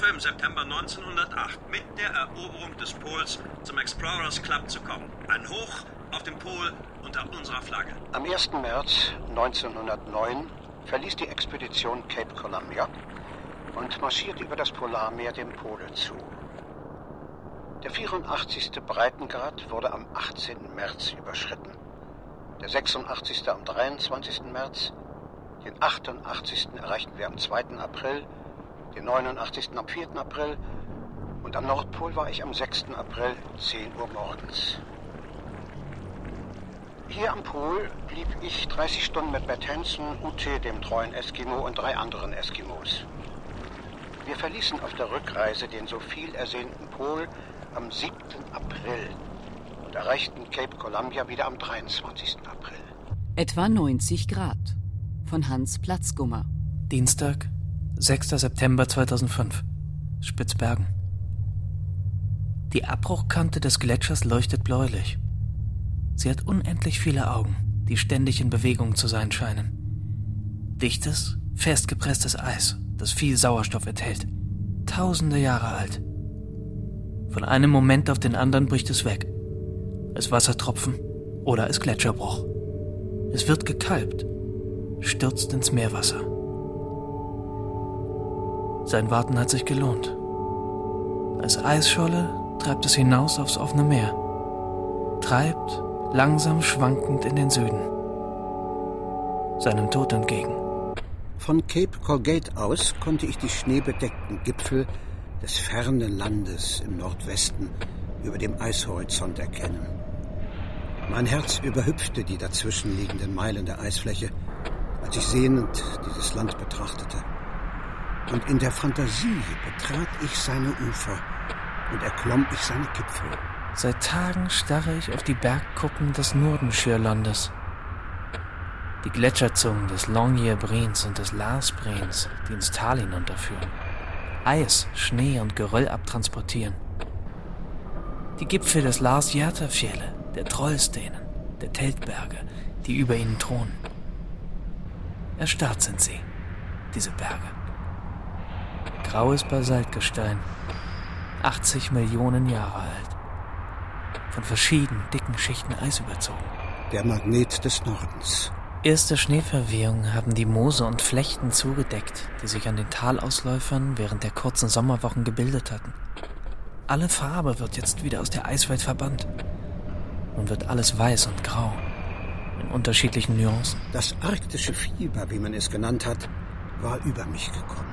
Ich hoffe, im September 1908 mit der Eroberung des Pols zum Explorers Club zu kommen. Ein Hoch auf dem Pol unter unserer Flagge. Am 1. März 1909 verließ die Expedition Cape Columbia und marschierte über das Polarmeer dem Pole zu. Der 84. Breitengrad wurde am 18. März überschritten, der 86. am 23. März, den 88. erreichten wir am 2. April, den 89. am 4. April und am Nordpol war ich am 6. April 10 Uhr morgens. Hier am Pol blieb ich 30 Stunden mit Bert Hansen, Ute, dem treuen Eskimo und drei anderen Eskimos. Wir verließen auf der Rückreise den so viel ersehnten Pol am 7. April und erreichten Cape Columbia wieder am 23. April. Etwa 90 Grad. Von Hans Platzgummer. Dienstag, 6. September 2005. Spitzbergen. Die Abbruchkante des Gletschers leuchtet bläulich. Sie hat unendlich viele Augen, die ständig in Bewegung zu sein scheinen. Dichtes, festgepresstes Eis, das viel Sauerstoff enthält. Tausende Jahre alt. Von einem Moment auf den anderen bricht es weg. Als Wassertropfen oder als Gletscherbruch. Es wird gekalbt, stürzt ins Meerwasser. Sein Warten hat sich gelohnt. Als Eisscholle treibt es hinaus aufs offene Meer. Treibt langsam schwankend in den Süden. Seinem Tod entgegen. Von Cape Colgate aus konnte ich die schneebedeckten Gipfel des fernen Landes im Nordwesten über dem Eishorizont erkennen. Mein Herz überhüpfte die dazwischenliegenden Meilen der Eisfläche, als ich sehnend dieses Land betrachtete. Und in der Fantasie betrat ich seine Ufer und erklomm ich seine Gipfel. Seit Tagen starre ich auf die Bergkuppen des Nordenschirlandes. Die Gletscherzungen des Longyearbrins und des Larsbrins, die ins Tal hinunterführen. Eis, Schnee und Geröll abtransportieren. Die Gipfel des Lars Järterfjelle, der Trollstenen, der Teltberge, die über ihnen thronen. Erstarrt sind sie, diese Berge. Graues Basaltgestein, 80 Millionen Jahre alt. Von verschiedenen dicken Schichten Eis überzogen. Der Magnet des Nordens. Erste Schneeverwehungen haben die Moose und Flechten zugedeckt, die sich an den Talausläufern während der kurzen Sommerwochen gebildet hatten. Alle Farbe wird jetzt wieder aus der Eiswelt verbannt. Nun wird alles weiß und grau, in unterschiedlichen Nuancen. Das arktische Fieber, wie man es genannt hat, war über mich gekommen.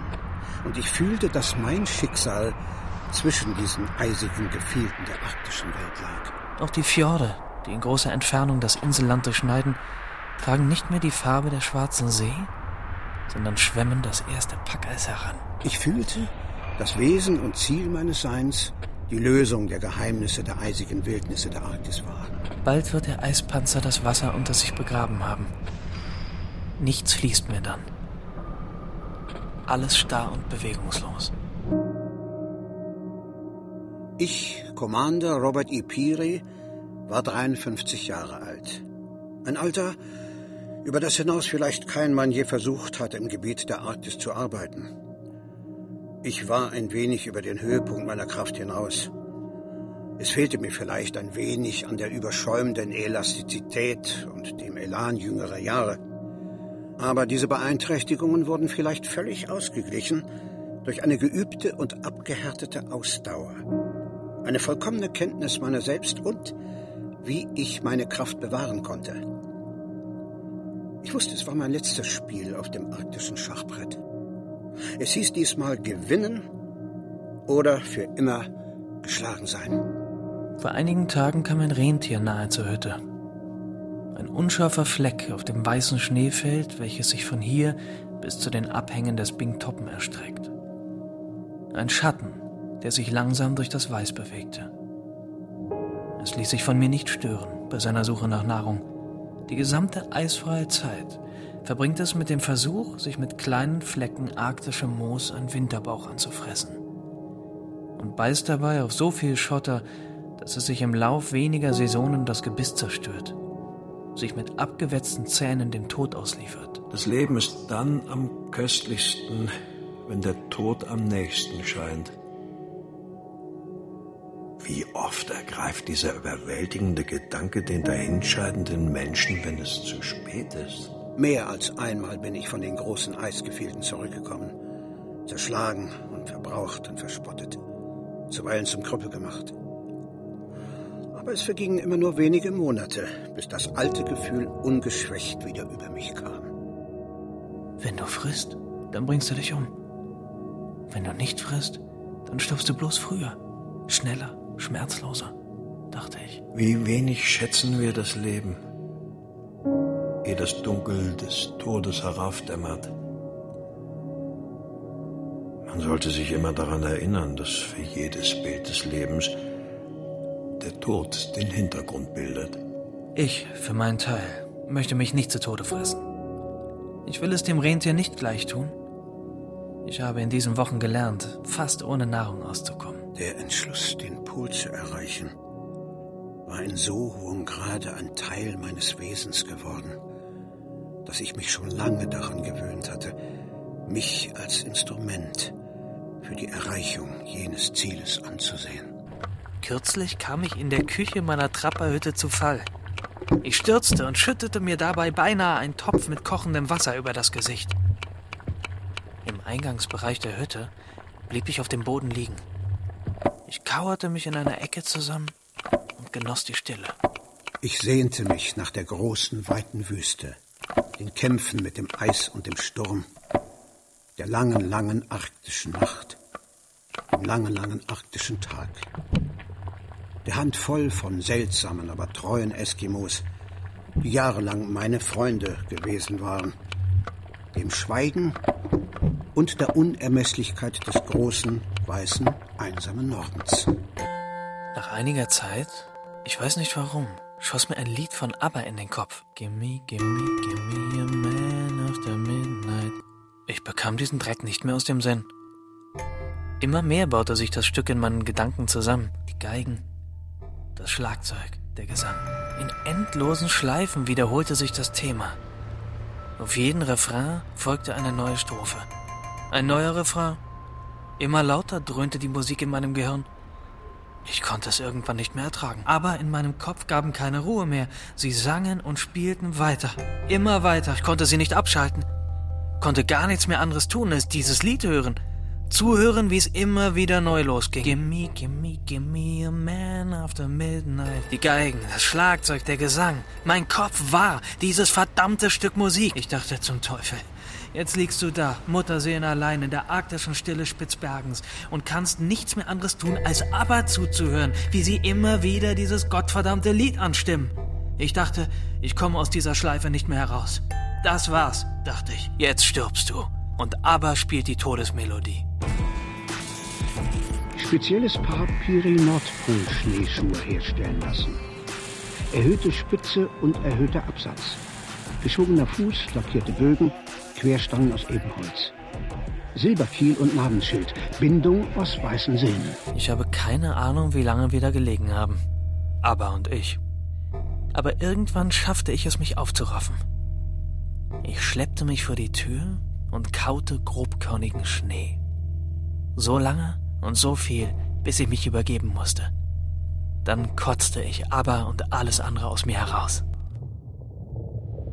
Und ich fühlte, dass mein Schicksal zwischen diesen eisigen Gefilden der arktischen Welt lag. Auch die Fjorde, die in großer Entfernung das Inselland durchschneiden, tragen nicht mehr die Farbe der schwarzen See, sondern schwemmen das erste Packeis heran. Ich fühlte, das Wesen und Ziel meines Seins die Lösung der Geheimnisse der eisigen Wildnisse der Arktis war. Bald wird der Eispanzer das Wasser unter sich begraben haben. Nichts fließt mehr dann. Alles starr und bewegungslos. Ich, Commander Robert E. Peary, war 53 Jahre alt. Ein Alter, über das hinaus vielleicht kein Mann je versucht hat, im Gebiet der Arktis zu arbeiten. Ich war ein wenig über den Höhepunkt meiner Kraft hinaus. Es fehlte mir vielleicht ein wenig an der überschäumenden Elastizität und dem Elan jüngerer Jahre. Aber diese Beeinträchtigungen wurden vielleicht völlig ausgeglichen durch eine geübte und abgehärtete Ausdauer, eine vollkommene Kenntnis meiner selbst und wie ich meine Kraft bewahren konnte. Ich wusste, es war mein letztes Spiel auf dem arktischen Schachbrett. Es hieß diesmal gewinnen oder für immer geschlagen sein. Vor einigen Tagen kam ein Rentier nahe zur Hütte. Ein unscharfer Fleck auf dem weißen Schneefeld, welches sich von hier bis zu den Abhängen des Bingtoppen erstreckt. Ein Schatten, der sich langsam durch das Weiß bewegte. Es ließ sich von mir nicht stören bei seiner Suche nach Nahrung. Die gesamte eisfreie Zeit verbringt es mit dem Versuch, sich mit kleinen Flecken arktischem Moos ein Winterbauch anzufressen. Und beißt dabei auf so viel Schotter, dass es sich im Lauf weniger Saisonen das Gebiss zerstört, sich mit abgewetzten Zähnen dem Tod ausliefert. Das Leben ist dann am köstlichsten, wenn der Tod am nächsten scheint. Wie oft ergreift dieser überwältigende Gedanke den dahinscheidenden Menschen, wenn es zu spät ist? Mehr als einmal bin ich von den großen Eisgefilden zurückgekommen. Zerschlagen und verbraucht und verspottet. Zuweilen zum Krüppel gemacht. Aber es vergingen immer nur wenige Monate, bis das alte Gefühl ungeschwächt wieder über mich kam. Wenn du frisst, dann bringst du dich um. Wenn du nicht frisst, dann stirbst du bloß früher, schneller, schmerzloser, dachte ich. Wie wenig schätzen wir das Leben, ehe das Dunkel des Todes heraufdämmert. Man sollte sich immer daran erinnern, dass für jedes Bild des Lebens der Tod den Hintergrund bildet. Ich, für meinen Teil, möchte mich nicht zu Tode fressen. Ich will es dem Rentier nicht gleich tun. Ich habe in diesen Wochen gelernt, fast ohne Nahrung auszukommen. Der Entschluss, den Pol zu erreichen, war in so hohem Grade ein Teil meines Wesens geworden, dass ich mich schon lange daran gewöhnt hatte, mich als Instrument für die Erreichung jenes Zieles anzusehen. Kürzlich kam ich in der Küche meiner Trapperhütte zu Fall. Ich stürzte und schüttete mir dabei beinahe einen Topf mit kochendem Wasser über das Gesicht. Im Eingangsbereich der Hütte blieb ich auf dem Boden liegen. Ich kauerte mich in einer Ecke zusammen und genoss die Stille. Ich sehnte mich nach der großen, weiten Wüste, den Kämpfen mit dem Eis und dem Sturm, der langen, langen arktischen Nacht, dem langen, langen arktischen Tag. Der Handvoll von seltsamen, aber treuen Eskimos, die jahrelang meine Freunde gewesen waren, dem Schweigen und der Unermesslichkeit des großen, weißen, einsamen Nordens. Nach einiger Zeit, ich weiß nicht warum, schoss mir ein Lied von ABBA in den Kopf. Gimme, gimme, gimme a man after midnight. Ich bekam diesen Dreck nicht mehr aus dem Sinn. Immer mehr baute sich das Stück in meinen Gedanken zusammen. Die Geigen, das Schlagzeug, der Gesang. In endlosen Schleifen wiederholte sich das Thema. Auf jeden Refrain folgte eine neue Strophe. Ein neuer Refrain. Immer lauter dröhnte die Musik in meinem Gehirn. Ich konnte es irgendwann nicht mehr ertragen. Aber in meinem Kopf gaben keine Ruhe mehr. Sie sangen und spielten weiter. Immer weiter. Ich konnte sie nicht abschalten. Konnte gar nichts mehr anderes tun, als dieses Lied hören. Zuhören, wie es immer wieder neu losging. Gimme, gimme, gimme a man after midnight. Die Geigen, das Schlagzeug, der Gesang. Mein Kopf war dieses verdammte Stück Musik. Ich dachte zum Teufel. Jetzt liegst du da, Mutterseen allein in der arktischen Stille Spitzbergens und kannst nichts mehr anderes tun, als aber zuzuhören, wie sie immer wieder dieses gottverdammte Lied anstimmen. Ich dachte, ich komme aus dieser Schleife nicht mehr heraus. Das war's, dachte ich. Jetzt stirbst du. Und aber spielt die Todesmelodie. Spezielles Paar Piri Nordpol Schneeschuhe herstellen lassen. Erhöhte Spitze und erhöhter Absatz. Geschobener Fuß, lackierte Bögen, Querstangen aus Ebenholz. Silberkiel und Namensschild, Bindung aus weißen Silben. Ich habe keine Ahnung, wie lange wir da gelegen haben. Aber und ich. Aber irgendwann schaffte ich es, mich aufzuraffen. Ich schleppte mich vor die Tür und kaute grobkörnigen Schnee. So lange und so viel, bis ich mich übergeben musste. Dann kotzte ich aber und alles andere aus mir heraus.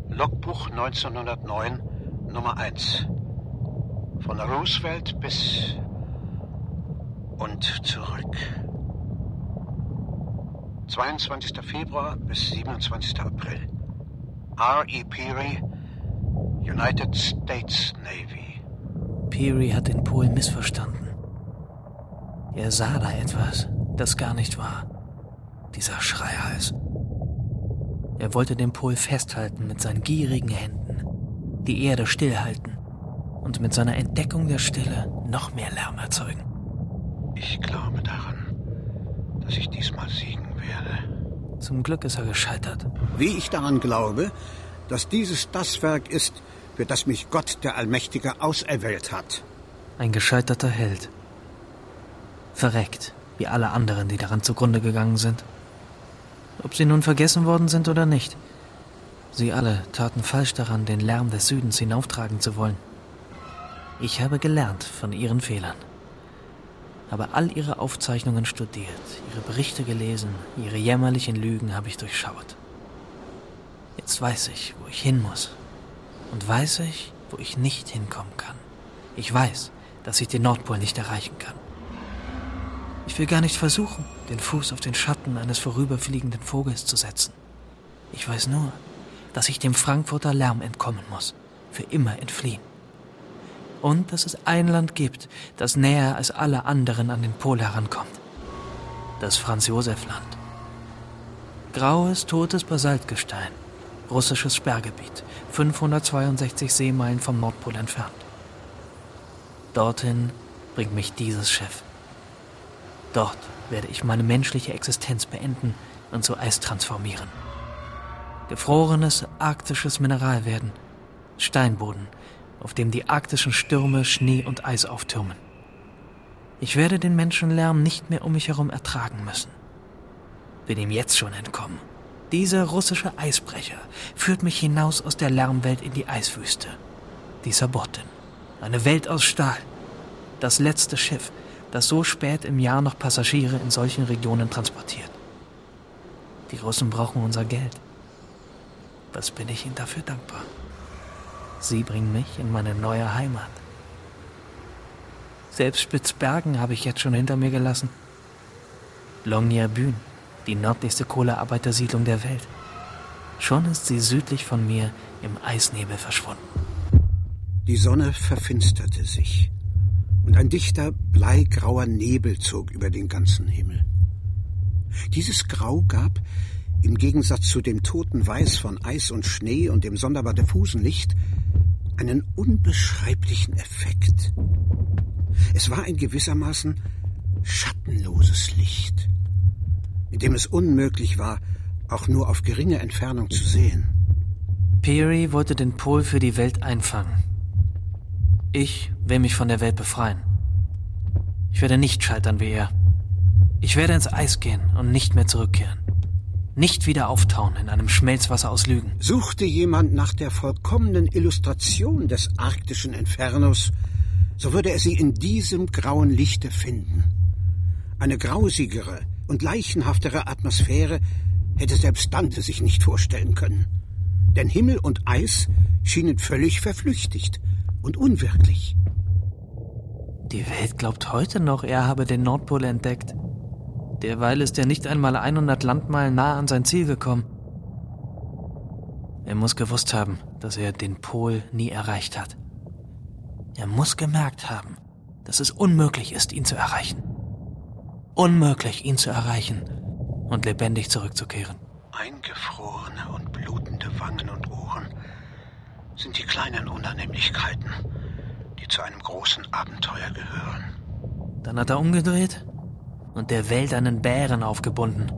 Logbuch 1909, Nummer 1. Von Roosevelt bis und zurück. 22. Februar bis 27. April. R.E. Peary, United States Navy. Peary hat den Pol missverstanden. Er sah da etwas, das gar nicht war. Dieser Schreihals. Er wollte den Pol festhalten mit seinen gierigen Händen, die Erde stillhalten und mit seiner Entdeckung der Stille noch mehr Lärm erzeugen. Ich glaube daran, dass ich diesmal siegen werde. Zum Glück ist er gescheitert. Wie ich daran glaube, dass dieses das Werk ist, für das mich Gott der Allmächtige auserwählt hat. Ein gescheiterter Held. Verreckt, wie alle anderen, die daran zugrunde gegangen sind. Ob sie nun vergessen worden sind oder nicht. Sie alle taten falsch daran, den Lärm des Südens hinauftragen zu wollen. Ich habe gelernt von ihren Fehlern. Habe all ihre Aufzeichnungen studiert, ihre Berichte gelesen, ihre jämmerlichen Lügen habe ich durchschaut. Jetzt weiß ich, wo ich hin muss. Und weiß ich, wo ich nicht hinkommen kann. Ich weiß, dass ich den Nordpol nicht erreichen kann. Ich will gar nicht versuchen, den Fuß auf den Schatten eines vorüberfliegenden Vogels zu setzen. Ich weiß nur, dass ich dem Frankfurter Lärm entkommen muss, für immer entfliehen. Und dass es ein Land gibt, das näher als alle anderen an den Pol herankommt. Das Franz-Josef-Land. Graues, totes Basaltgestein, russisches Sperrgebiet, 562 Seemeilen vom Nordpol entfernt. Dorthin bringt mich dieses Schiff. Dort werde ich meine menschliche Existenz beenden und zu Eis transformieren. Gefrorenes arktisches Mineral werden, Steinboden, auf dem die arktischen Stürme Schnee und Eis auftürmen. Ich werde den Menschenlärm nicht mehr um mich herum ertragen müssen. Will ihm jetzt schon entkommen. Dieser russische Eisbrecher führt mich hinaus aus der Lärmwelt in die Eiswüste. Die Sabotin. Eine Welt aus Stahl. Das letzte Schiff, das so spät im Jahr noch Passagiere in solchen Regionen transportiert. Die Russen brauchen unser Geld. Was bin ich ihnen dafür dankbar? Sie bringen mich in meine neue Heimat. Selbst Spitzbergen habe ich jetzt schon hinter mir gelassen. Longyearbyen, die nördlichste Kohlearbeitersiedlung der Welt. Schon ist sie südlich von mir im Eisnebel verschwunden. Die Sonne verfinsterte sich und ein dichter, bleigrauer Nebel zog über den ganzen Himmel. Dieses Grau gab, im Gegensatz zu dem toten Weiß von Eis und Schnee und dem sonderbar diffusen Licht, einen unbeschreiblichen Effekt. Es war ein gewissermaßen schattenloses Licht, dem es unmöglich war, auch nur auf geringe Entfernung zu sehen. Peary wollte den Pol für die Welt einfangen. Ich will mich von der Welt befreien. Ich werde nicht scheitern wie er. Ich werde ins Eis gehen und nicht mehr zurückkehren. Nicht wieder auftauen in einem Schmelzwasser aus Lügen. Suchte jemand nach der vollkommenen Illustration des arktischen Infernos, so würde er sie in diesem grauen Lichte finden. Eine grausigere und leichenhaftere Atmosphäre hätte selbst Dante sich nicht vorstellen können. Denn Himmel und Eis schienen völlig verflüchtigt und unwirklich. Die Welt glaubt heute noch, er habe den Nordpol entdeckt. Derweil ist er nicht einmal 100 Landmeilen nah an sein Ziel gekommen. Er muss gewusst haben, dass er den Pol nie erreicht hat. Er muss gemerkt haben, dass es unmöglich ist, ihn zu erreichen. Unmöglich, ihn zu erreichen und lebendig zurückzukehren. Eingefrorene und blutende Wangen und Ohren sind die kleinen Unannehmlichkeiten, die zu einem großen Abenteuer gehören. Dann hat er umgedreht und der Welt einen Bären aufgebunden.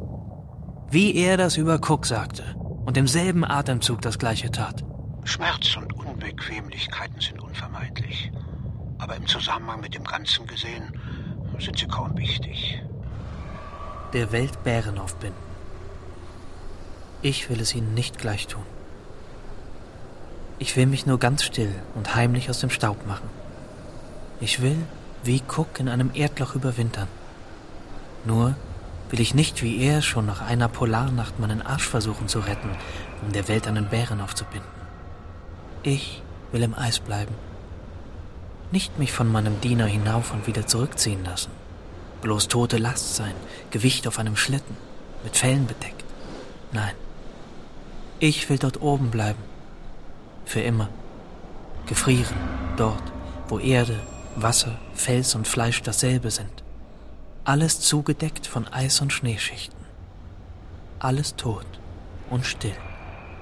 Wie er das über Cook sagte und im selben Atemzug das gleiche tat. Schmerz und Unbequemlichkeiten sind unvermeidlich. Aber im Zusammenhang mit dem Ganzen gesehen sind sie kaum wichtig. Der Welt Bären aufbinden. Ich will es ihnen nicht gleich tun. Ich will mich nur ganz still und heimlich aus dem Staub machen. Ich will, wie Cook, in einem Erdloch überwintern. Nur will ich nicht wie er schon nach einer Polarnacht meinen Arsch versuchen zu retten, um der Welt einen Bären aufzubinden. Ich will im Eis bleiben. Nicht mich von meinem Diener hinauf und wieder zurückziehen lassen. Bloß tote Last sein, Gewicht auf einem Schlitten, mit Fellen bedeckt. Nein. Ich will dort oben bleiben. Für immer. Gefrieren, dort, wo Erde, Wasser, Fels und Fleisch dasselbe sind. Alles zugedeckt von Eis- und Schneeschichten. Alles tot und still.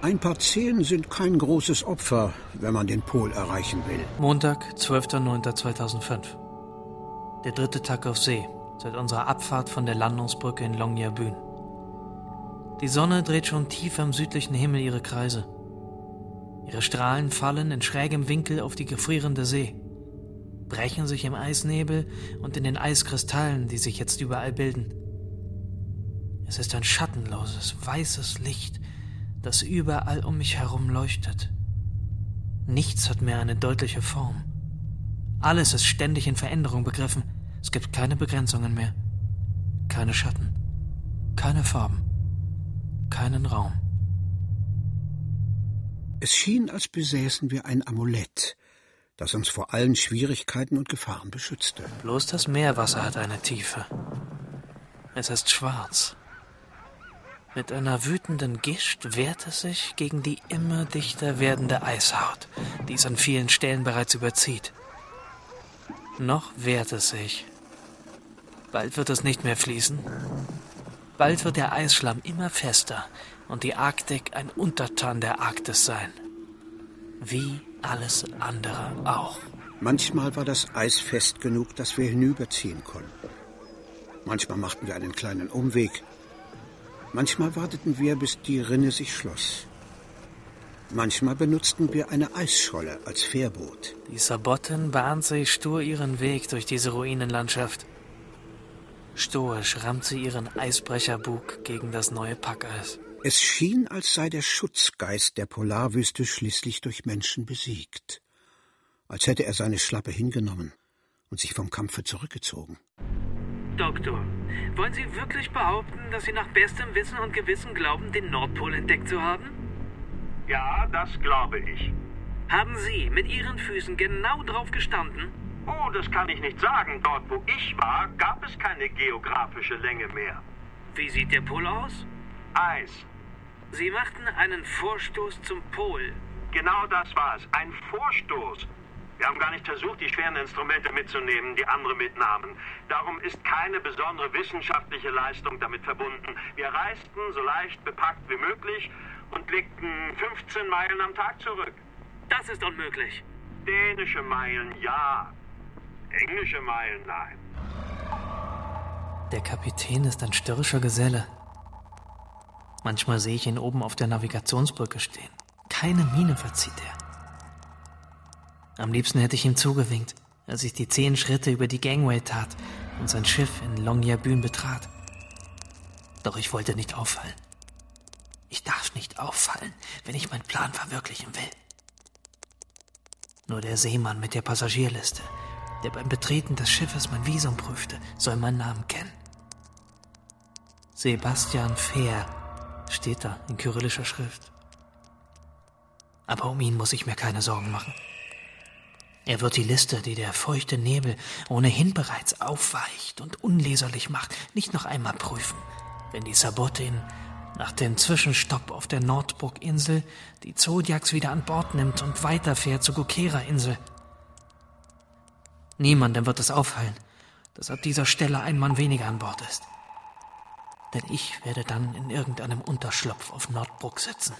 Ein paar Zehen sind kein großes Opfer, wenn man den Pol erreichen will. Montag, 12.09.2005. Der dritte Tag auf See, seit unserer Abfahrt von der Landungsbrücke in Longyearbyen. Die Sonne dreht schon tief am südlichen Himmel ihre Kreise. Ihre Strahlen fallen in schrägem Winkel auf die gefrierende See, brechen sich im Eisnebel und in den Eiskristallen, die sich jetzt überall bilden. Es ist ein schattenloses, weißes Licht, das überall um mich herum leuchtet. Nichts hat mehr eine deutliche Form. Alles ist ständig in Veränderung begriffen. Es gibt keine Begrenzungen mehr. Keine Schatten. Keine Farben. Keinen Raum. Es schien, als besäßen wir ein Amulett, das uns vor allen Schwierigkeiten und Gefahren beschützte. Bloß das Meerwasser hat eine Tiefe. Es ist schwarz. Mit einer wütenden Gischt wehrt es sich gegen die immer dichter werdende Eishaut, die es an vielen Stellen bereits überzieht. Noch wehrt es sich. Bald wird es nicht mehr fließen. Bald wird der Eisschlamm immer fester und die Arktik ein Untertan der Arktis sein. Wie alles andere auch. Manchmal war das Eis fest genug, dass wir hinüberziehen konnten. Manchmal machten wir einen kleinen Umweg. Manchmal warteten wir, bis die Rinne sich schloss. Manchmal benutzten wir eine Eisscholle als Fährboot. Die Sabotten bahnt sich stur ihren Weg durch diese Ruinenlandschaft. Stoisch rammt sie ihren Eisbrecherbug gegen das neue Packeis. Es schien, als sei der Schutzgeist der Polarwüste schließlich durch Menschen besiegt. Als hätte er seine Schlappe hingenommen und sich vom Kampfe zurückgezogen. Doktor, wollen Sie wirklich behaupten, dass Sie nach bestem Wissen und Gewissen glauben, den Nordpol entdeckt zu haben? Ja, das glaube ich. Haben Sie mit Ihren Füßen genau drauf gestanden? Oh, das kann ich nicht sagen. Dort, wo ich war, gab es keine geografische Länge mehr. Wie sieht der Pol aus? Eis. Sie machten einen Vorstoß zum Pol. Genau das war es. Ein Vorstoß. Wir haben gar nicht versucht, die schweren Instrumente mitzunehmen, die andere mitnahmen. Darum ist keine besondere wissenschaftliche Leistung damit verbunden. Wir reisten so leicht bepackt wie möglich und legten 15 Meilen am Tag zurück. Das ist unmöglich. Dänische Meilen ja. Englische Meilen nein. Der Kapitän ist ein störrischer Geselle. Manchmal sehe ich ihn oben auf der Navigationsbrücke stehen. Keine Miene verzieht er. Am liebsten hätte ich ihm zugewinkt, als ich die zehn Schritte über die Gangway tat und sein Schiff in Longyearbyen betrat. Doch ich wollte nicht auffallen. Ich darf nicht auffallen, wenn ich meinen Plan verwirklichen will. Nur der Seemann mit der Passagierliste, der beim Betreten des Schiffes mein Visum prüfte, soll meinen Namen kennen. Sebastian Fehr steht da in kyrillischer Schrift. Aber um ihn muss ich mir keine Sorgen machen. Er wird die Liste, die der feuchte Nebel ohnehin bereits aufweicht und unleserlich macht, nicht noch einmal prüfen, wenn die Sabotin nach dem Zwischenstopp auf der Nordburg-Insel die Zodiacs wieder an Bord nimmt und weiterfährt zur Gokera-Insel. Niemandem wird es auffallen, dass ab dieser Stelle ein Mann weniger an Bord ist. Denn ich werde dann in irgendeinem Unterschlupf auf Nordbruck sitzen.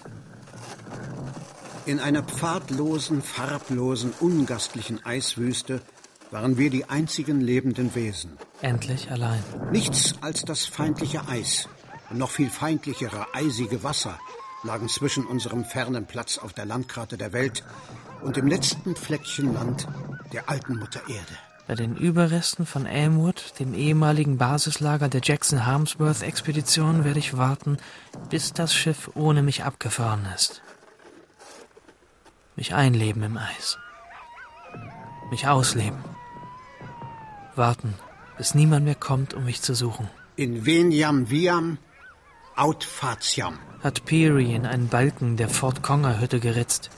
In einer pfadlosen, farblosen, ungastlichen Eiswüste waren wir die einzigen lebenden Wesen. Endlich allein. Nichts als das feindliche Eis und noch viel feindlichere, eisige Wasser lagen zwischen unserem fernen Platz auf der Landkarte der Welt und dem letzten Fleckchen Land der alten Mutter Erde. Bei den Überresten von Elmwood, dem ehemaligen Basislager der Jackson Harmsworth Expedition, werde ich warten, bis das Schiff ohne mich abgefahren ist. Mich einleben im Eis. Mich ausleben. Warten, bis niemand mehr kommt, um mich zu suchen. In veniam viam, aut fatiam. Hat Peary in einen Balken der Fort Conger Hütte geritzt,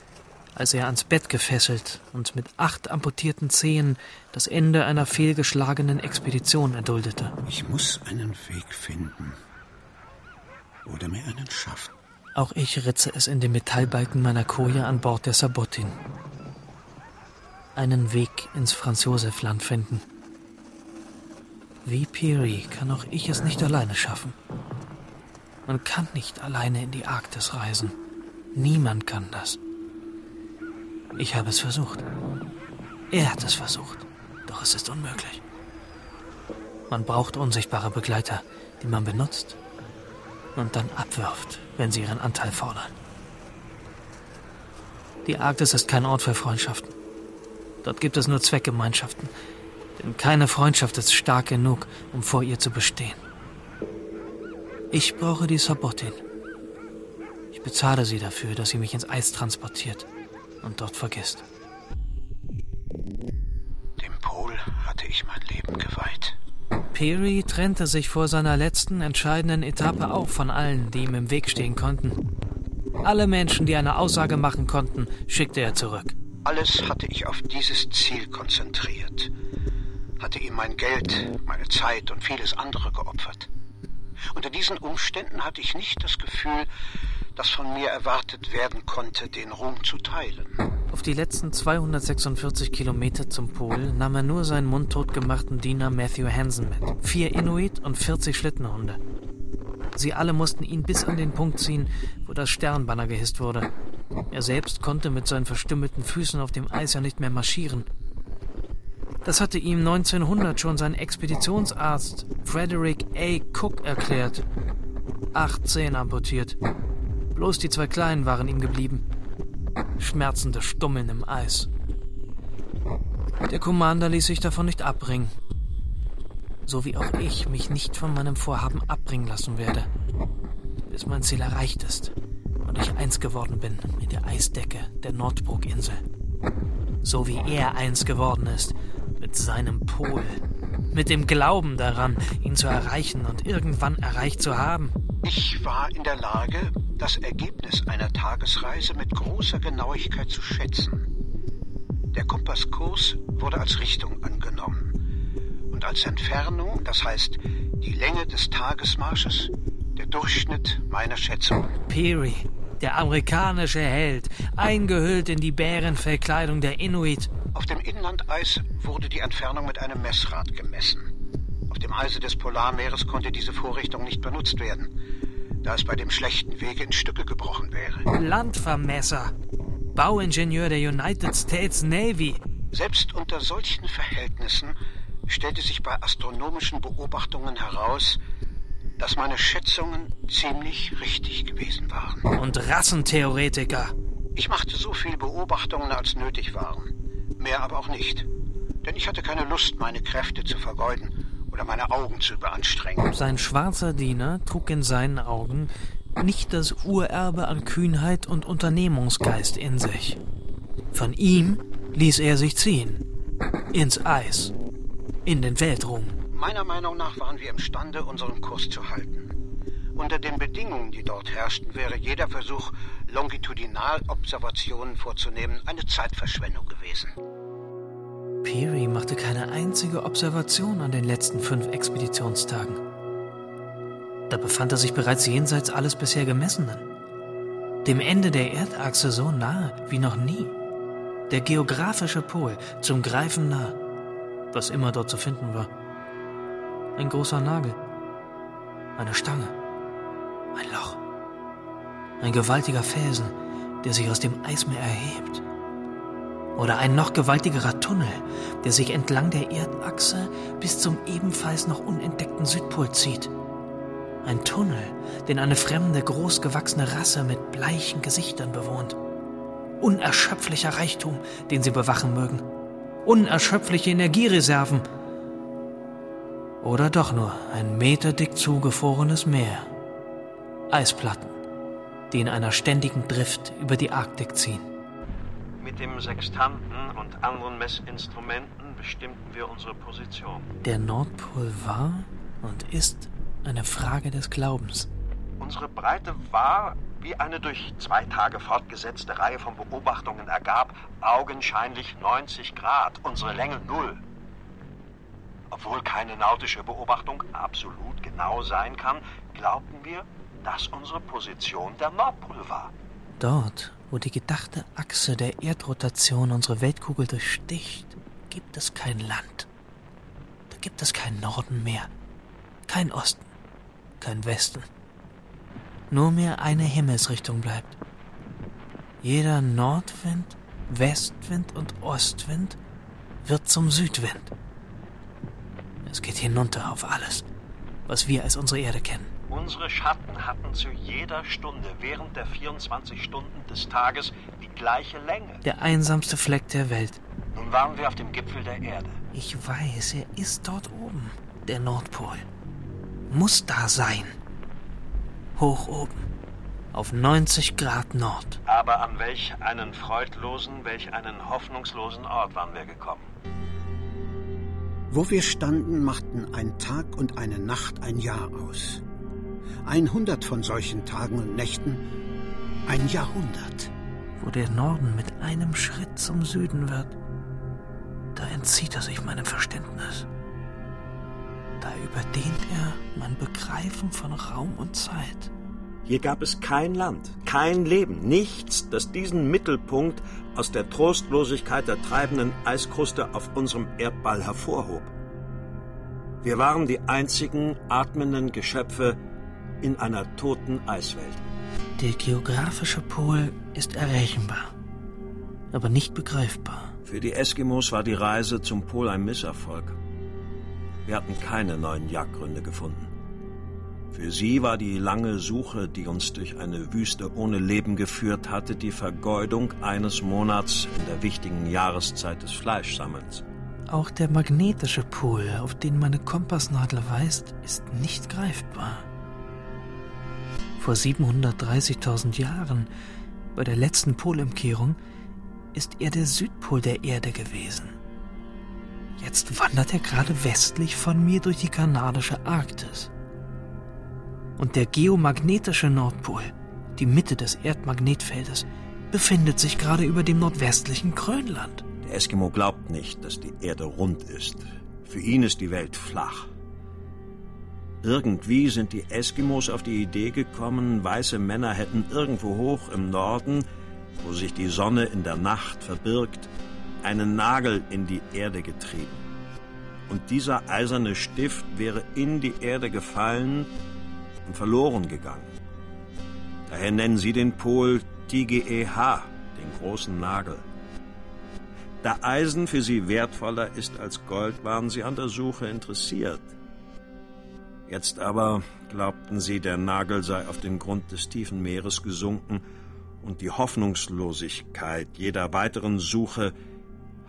als er ans Bett gefesselt und mit acht amputierten Zehen das Ende einer fehlgeschlagenen Expedition erduldete. Ich muss einen Weg finden. Oder mir einen schaffen. Auch ich ritze es in den Metallbalken meiner Koje an Bord der Sabotin. Einen Weg ins Franz-Josef-Land finden. Wie Peary kann auch ich es nicht alleine schaffen. Man kann nicht alleine in die Arktis reisen. Niemand kann das. Ich habe es versucht. Er hat es versucht. Doch es ist unmöglich. Man braucht unsichtbare Begleiter, die man benutzt und dann abwirft, wenn sie ihren Anteil fordern. Die Arktis ist kein Ort für Freundschaften. Dort gibt es nur Zweckgemeinschaften, denn keine Freundschaft ist stark genug, um vor ihr zu bestehen. Ich brauche die Sabotin. Ich bezahle sie dafür, dass sie mich ins Eis transportiert und dort vergisst. Dem Pol hatte ich mein Leben geweiht. Peary trennte sich vor seiner letzten entscheidenden Etappe auch von allen, die ihm im Weg stehen konnten. Alle Menschen, die eine Aussage machen konnten, schickte er zurück. Alles hatte ich auf dieses Ziel konzentriert, hatte ihm mein Geld, meine Zeit und vieles andere geopfert. Unter diesen Umständen hatte ich nicht das Gefühl, dass von mir erwartet werden konnte, den Ruhm zu teilen. Auf die letzten 246 Kilometer zum Pol nahm er nur seinen mundtot gemachten Diener Matthew Hansen mit, vier Inuit und 40 Schlittenhunde. Sie alle mussten ihn bis an den Punkt ziehen, wo das Sternbanner gehisst wurde. Er selbst konnte mit seinen verstümmelten Füßen auf dem Eis ja nicht mehr marschieren. Das hatte ihm 1900 schon sein Expeditionsarzt Frederick A. Cook erklärt. Acht Zehen amputiert. Bloß die zwei Kleinen waren ihm geblieben. Schmerzende Stummeln im Eis. Der Commander ließ sich davon nicht abbringen. So wie auch ich mich nicht von meinem Vorhaben abbringen lassen werde, bis mein Ziel erreicht ist und ich eins geworden bin mit der Eisdecke der Nordbrook-Insel. So wie er eins geworden ist mit seinem Pol, mit dem Glauben daran, ihn zu erreichen und irgendwann erreicht zu haben. Ich war in der Lage, das Ergebnis einer Tagesreise mit großer Genauigkeit zu schätzen. Der Kompasskurs wurde als Richtung angenommen und als Entfernung, das heißt die Länge des Tagesmarsches, der Durchschnitt meiner Schätzung. Peary, der amerikanische Held, eingehüllt in die Bärenfellkleidung der Inuit. Auf dem Inlandeis wurde die Entfernung mit einem Messrad gemessen. Auf dem Eise des Polarmeeres konnte diese Vorrichtung nicht benutzt werden da es bei dem schlechten Wege in Stücke gebrochen wäre. Landvermesser. Bauingenieur der United States Navy. Selbst unter solchen Verhältnissen stellte sich bei astronomischen Beobachtungen heraus, dass meine Schätzungen ziemlich richtig gewesen waren. Und Rassentheoretiker. Ich machte so viel Beobachtungen, als nötig waren. Mehr aber auch nicht. Denn ich hatte keine Lust, meine Kräfte zu vergeuden oder meine Augen zu überanstrengen. Sein schwarzer Diener trug in seinen Augen nicht das Urerbe an Kühnheit und Unternehmungsgeist in sich. Von ihm ließ er sich ziehen. Ins Eis. In den Weltruhm. Meiner Meinung nach waren wir imstande, unseren Kurs zu halten. Unter den Bedingungen, die dort herrschten, wäre jeder Versuch, Longitudinalobservationen vorzunehmen, eine Zeitverschwendung gewesen. Peary machte keine einzige Observation an den letzten fünf Expeditionstagen. Da befand er sich bereits jenseits alles bisher Gemessenen. Dem Ende der Erdachse so nahe wie noch nie. Der geografische Pol zum Greifen nah. Was immer dort zu finden war. Ein großer Nagel. Eine Stange. Ein Loch. Ein gewaltiger Felsen, der sich aus dem Eismeer erhebt. Oder ein noch gewaltigerer Tunnel, der sich entlang der Erdachse bis zum ebenfalls noch unentdeckten Südpol zieht. Ein Tunnel, den eine fremde, großgewachsene Rasse mit bleichen Gesichtern bewohnt. Unerschöpflicher Reichtum, den sie bewachen mögen. Unerschöpfliche Energiereserven. Oder doch nur ein meterdick zugefrorenes Meer. Eisplatten, die in einer ständigen Drift über die Arktik ziehen. Mit dem Sextanten und anderen Messinstrumenten bestimmten wir unsere Position. Der Nordpol war und ist eine Frage des Glaubens. Unsere Breite war, wie eine durch zwei Tage fortgesetzte Reihe von Beobachtungen ergab, augenscheinlich 90 Grad, unsere Länge null. Obwohl keine nautische Beobachtung absolut genau sein kann, glaubten wir, dass unsere Position der Nordpol war. Dort, wo die gedachte Achse der Erdrotation unsere Weltkugel durchsticht, gibt es kein Land. Da gibt es kein Norden mehr, kein Osten, kein Westen. Nur mehr eine Himmelsrichtung bleibt. Jeder Nordwind, Westwind und Ostwind wird zum Südwind. Es geht hinunter auf alles, was wir als unsere Erde kennen. Unsere Schatten hatten zu jeder Stunde während der 24 Stunden des Tages die gleiche Länge. Der einsamste Fleck der Welt. Nun waren wir auf dem Gipfel der Erde. Ich weiß, er ist dort oben. Der Nordpol. Muss da sein. Hoch oben. Auf 90 Grad Nord. Aber an welch einen freudlosen, welch einen hoffnungslosen Ort waren wir gekommen? Wo wir standen, machten ein Tag und eine Nacht ein Jahr aus. Einhundert von solchen Tagen und Nächten, ein Jahrhundert. Wo der Norden mit einem Schritt zum Süden wird, da entzieht er sich meinem Verständnis. Da überdehnt er mein Begreifen von Raum und Zeit. Hier gab es kein Land, kein Leben, nichts, das diesen Mittelpunkt aus der Trostlosigkeit der treibenden Eiskruste auf unserem Erdball hervorhob. Wir waren die einzigen atmenden Geschöpfe in einer toten Eiswelt. Der geografische Pol ist errechenbar, aber nicht begreifbar. Für die Eskimos war die Reise zum Pol ein Misserfolg. Wir hatten keine neuen Jagdgründe gefunden. Für sie war die lange Suche, die uns durch eine Wüste ohne Leben geführt hatte, die Vergeudung eines Monats in der wichtigen Jahreszeit des Fleischsammelns. Auch der magnetische Pol, auf den meine Kompassnadel weist, ist nicht greifbar. Vor 730.000 Jahren, bei der letzten Polumkehrung, ist er der Südpol der Erde gewesen. Jetzt wandert er gerade westlich von mir durch die kanadische Arktis und der geomagnetische Nordpol, die Mitte des Erdmagnetfeldes, befindet sich gerade über dem nordwestlichen Grönland. Der Eskimo glaubt nicht, dass die Erde rund ist. Für ihn ist die Welt flach. Irgendwie sind die Eskimos auf die Idee gekommen, weiße Männer hätten irgendwo hoch im Norden, wo sich die Sonne in der Nacht verbirgt, einen Nagel in die Erde getrieben. Und dieser eiserne Stift wäre in die Erde gefallen und verloren gegangen. Daher nennen sie den Pol TGEH, den großen Nagel. Da Eisen für sie wertvoller ist als Gold, waren sie an der Suche interessiert. Jetzt aber glaubten sie, der Nagel sei auf den Grund des tiefen Meeres gesunken und die Hoffnungslosigkeit jeder weiteren Suche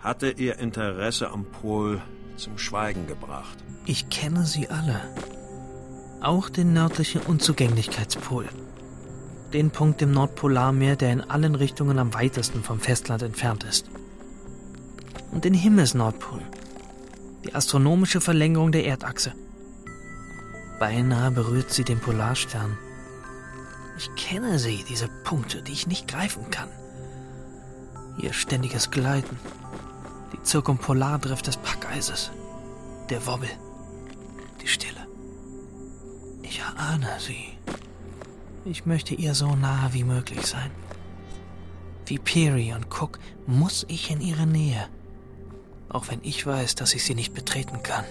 hatte ihr Interesse am Pol zum Schweigen gebracht. Ich kenne sie alle. Auch den nördlichen Unzugänglichkeitspol. Den Punkt im Nordpolarmeer, der in allen Richtungen am weitesten vom Festland entfernt ist. Und den Himmelsnordpol. Die astronomische Verlängerung der Erdachse. Beinahe berührt sie den Polarstern. Ich kenne sie, diese Punkte, die ich nicht greifen kann. Ihr ständiges Gleiten. Die Zirkumpolardrift des Packeises. Der Wobbel. Die Stille. Ich erahne sie. Ich möchte ihr so nah wie möglich sein. Wie Peary und Cook muss ich in ihre Nähe. Auch wenn ich weiß, dass ich sie nicht betreten kann.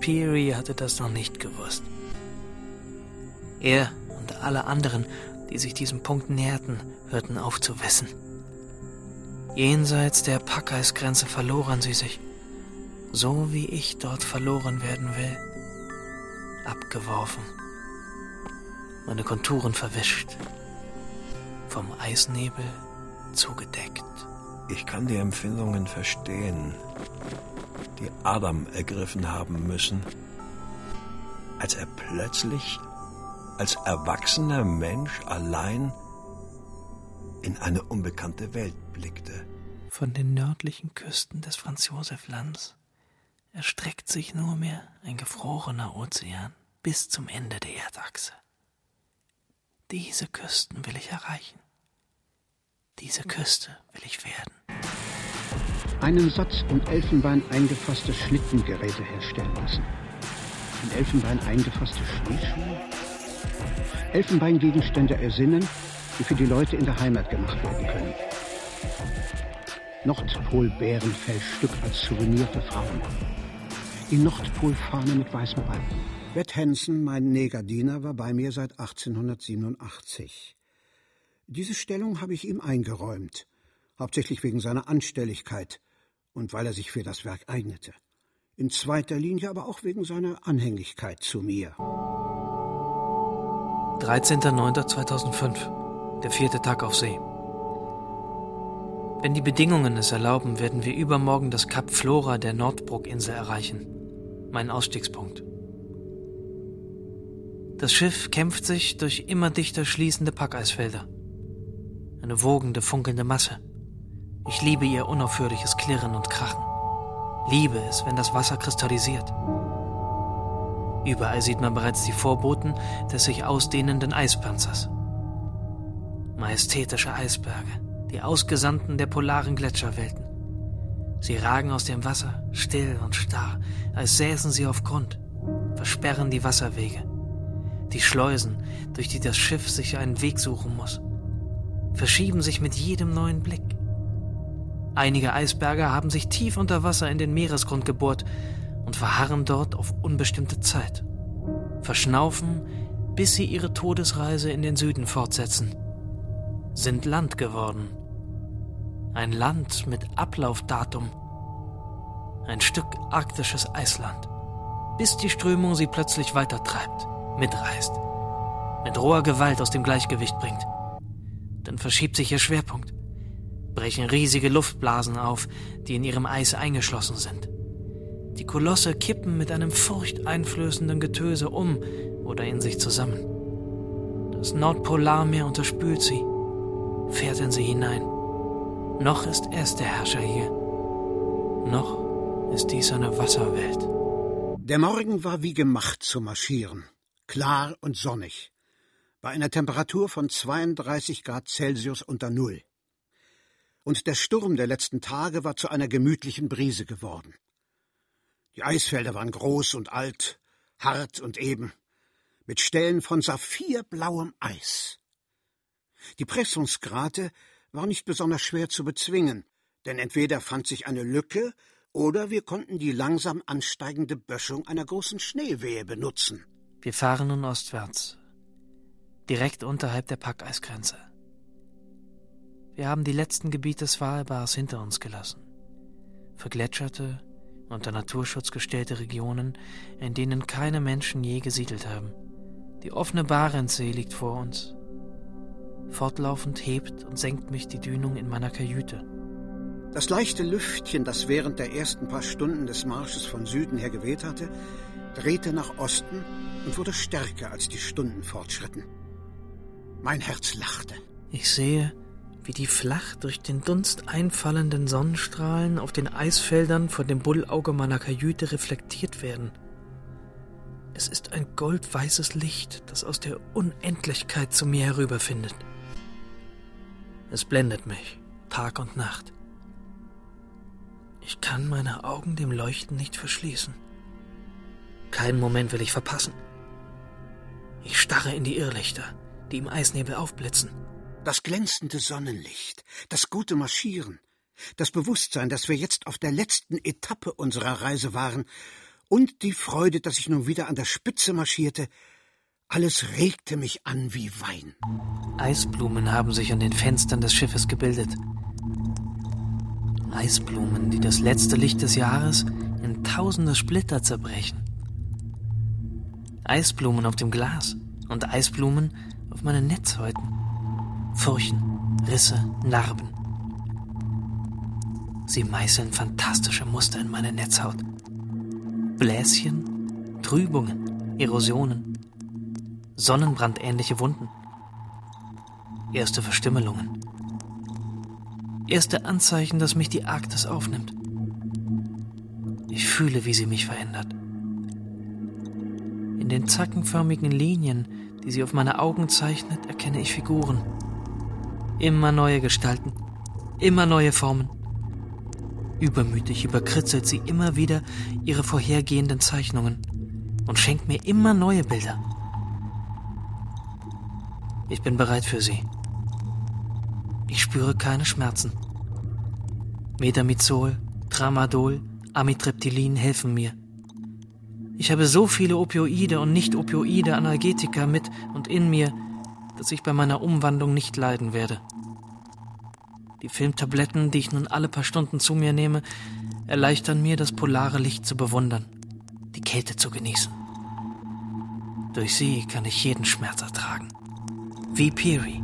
Peary hatte das noch nicht gewusst. Er und alle anderen, die sich diesem Punkt näherten, hörten auf zu wissen. Jenseits der Packeisgrenze verloren sie sich, so wie ich dort verloren werden will. Abgeworfen meine Konturen verwischt, vom Eisnebel zugedeckt. Ich kann die Empfindungen verstehen, die Adam ergriffen haben müssen, als er plötzlich als erwachsener Mensch allein in eine unbekannte Welt blickte. Von den nördlichen Küsten des Franz Josef Lands erstreckt sich nur mehr ein gefrorener Ozean bis zum Ende der Erdachse. Diese Küsten will ich erreichen. Diese Küste will ich werden. Einen Satz und Elfenbein eingefasste Schlittengeräte herstellen lassen. In Elfenbein eingefasste Schneeschuhe. Elfenbeingegenstände ersinnen, die für die Leute in der Heimat gemacht werden können. Nordpol-Bärenfellstück als Souvenir für Frauen. Die Nordpolfahne mit weißem Balken. Beth Hansen, mein Negerdiener, war bei mir seit 1887. Diese Stellung habe ich ihm eingeräumt, hauptsächlich wegen seiner Anstelligkeit und weil er sich für das Werk eignete. in zweiter Linie aber auch wegen seiner Anhänglichkeit zu mir. 13.09.2005, der vierte Tag auf See. Wenn die Bedingungen es erlauben, werden wir übermorgen das Kap Flora der Nordbrook-Insel erreichen. Mein Ausstiegspunkt. Das Schiff kämpft sich durch immer dichter schließende Packeisfelder. Eine wogende, funkelnde Masse. Ich liebe ihr unaufhörliches Klirren und Krachen. Liebe es, wenn das Wasser kristallisiert. Überall sieht man bereits die Vorboten des sich ausdehnenden Eispanzers. Majestätische Eisberge, die Ausgesandten der polaren Gletscherwelten. Sie ragen aus dem Wasser, still und starr, als säßen sie auf Grund, versperren die Wasserwege, die Schleusen, durch die das Schiff sich einen Weg suchen muss, verschieben sich mit jedem neuen Blick. Einige Eisberge haben sich tief unter Wasser in den Meeresgrund gebohrt und verharren dort auf unbestimmte Zeit, verschnaufen, bis sie ihre Todesreise in den Süden fortsetzen, sind Land geworden. Ein Land mit Ablaufdatum. Ein Stück arktisches Eisland, bis die Strömung sie plötzlich weitertreibt, mitreißt, mit roher Gewalt aus dem Gleichgewicht bringt. Dann verschiebt sich ihr Schwerpunkt, brechen riesige Luftblasen auf, die in ihrem Eis eingeschlossen sind. Die Kolosse kippen mit einem furchteinflößenden Getöse um oder in sich zusammen. Das Nordpolarmeer unterspült sie, fährt in sie hinein. Noch ist es der Herrscher hier. Noch ist dies eine Wasserwelt. Der Morgen war wie gemacht zu marschieren, klar und sonnig, bei einer Temperatur von 32 Grad Celsius unter Null. Und der Sturm der letzten Tage war zu einer gemütlichen Brise geworden. Die Eisfelder waren groß und alt, hart und eben, mit Stellen von saphirblauem Eis. Die Pressungsgrate war nicht besonders schwer zu bezwingen, denn entweder fand sich eine Lücke oder wir konnten die langsam ansteigende Böschung einer großen Schneewehe benutzen. Wir fahren nun ostwärts, direkt unterhalb der Packeisgrenze. Wir haben die letzten Gebiete Svalbards hinter uns gelassen. Vergletscherte, unter Naturschutz gestellte Regionen, in denen keine Menschen je gesiedelt haben. Die offene Barentssee liegt vor uns. Fortlaufend hebt und senkt mich die Dünung in meiner Kajüte. Das leichte Lüftchen, das während der ersten paar Stunden des Marsches von Süden her geweht hatte, drehte nach Osten und wurde stärker, als die Stunden fortschritten. Mein Herz lachte. Ich sehe, wie die flach durch den Dunst einfallenden Sonnenstrahlen auf den Eisfeldern von dem Bullauge meiner Kajüte reflektiert werden. Es ist ein goldweißes Licht, das aus der Unendlichkeit zu mir herüberfindet. Es blendet mich, Tag und Nacht. Ich kann meine Augen dem Leuchten nicht verschließen. Keinen Moment will ich verpassen. Ich starre in die Irrlichter, die im Eisnebel aufblitzen. Das glänzende Sonnenlicht, das gute Marschieren, das Bewusstsein, dass wir jetzt auf der letzten Etappe unserer Reise waren und die Freude, dass ich nun wieder an der Spitze marschierte, alles regte mich an wie Wein. Eisblumen haben sich an den Fenstern des Schiffes gebildet. Eisblumen, die das letzte Licht des Jahres in tausende Splitter zerbrechen. Eisblumen auf dem Glas und Eisblumen auf meinen Netzhäuten. Furchen, Risse, Narben. Sie meißeln fantastische Muster in meine Netzhaut. Bläschen, Trübungen, Erosionen, Sonnenbrandähnliche Wunden. Erste Verstümmelungen. Erste Anzeichen, dass mich die Arktis aufnimmt. Ich fühle, wie sie mich verändert. In den zackenförmigen Linien, die sie auf meine Augen zeichnet, erkenne ich Figuren. Immer neue Gestalten, immer neue Formen. Übermütig überkritzelt sie immer wieder ihre vorhergehenden Zeichnungen und schenkt mir immer neue Bilder. Ich bin bereit für sie. Ich spüre keine Schmerzen. Metamizol, Tramadol, Amitriptylin helfen mir. Ich habe so viele Opioide und nicht-Opioide Analgetika mit und in mir, dass ich bei meiner Umwandlung nicht leiden werde. Die Filmtabletten, die ich nun alle paar Stunden zu mir nehme, erleichtern mir, das polare Licht zu bewundern, die Kälte zu genießen. Durch sie kann ich jeden Schmerz ertragen. Wie Peary,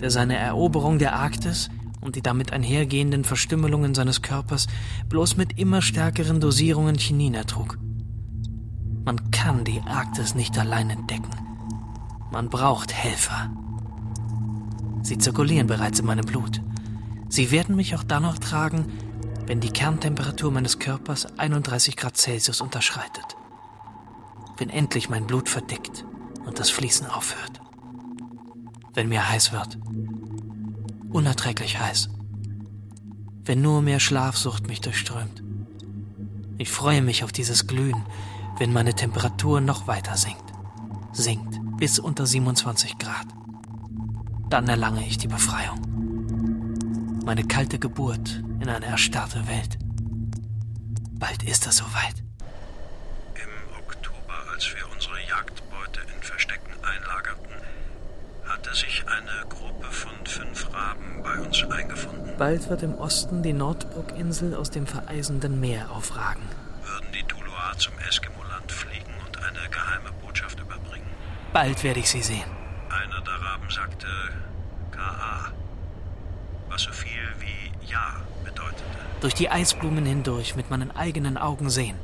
der seine Eroberung der Arktis und die damit einhergehenden Verstümmelungen seines Körpers bloß mit immer stärkeren Dosierungen Chinin ertrug. Man kann die Arktis nicht allein entdecken. Man braucht Helfer. Sie zirkulieren bereits in meinem Blut. Sie werden mich auch dann noch tragen, wenn die Kerntemperatur meines Körpers 31 Grad Celsius unterschreitet. Wenn endlich mein Blut verdickt und das Fließen aufhört. Wenn mir heiß wird. Unerträglich heiß. Wenn nur mehr Schlafsucht mich durchströmt. Ich freue mich auf dieses Glühen, wenn meine Temperatur noch weiter sinkt. Sinkt bis unter 27 Grad. Dann erlange ich die Befreiung. Meine kalte Geburt in eine erstarrte Welt. Bald ist es soweit. Im Oktober, als wir unsere Jagdbeute in Verstecken einlagerten, hatte sich eine Gruppe von fünf Raben bei uns eingefunden. Bald wird im Osten die Nordbrook-Insel aus dem vereisenden Meer aufragen. Würden die Tuluar zum Eskimoland fliegen und eine geheime Botschaft überbringen. Bald werde ich sie sehen. Einer der Raben sagte K.A., was so viel wie Ja bedeutete. Durch die Eisblumen hindurch mit meinen eigenen Augen sehen.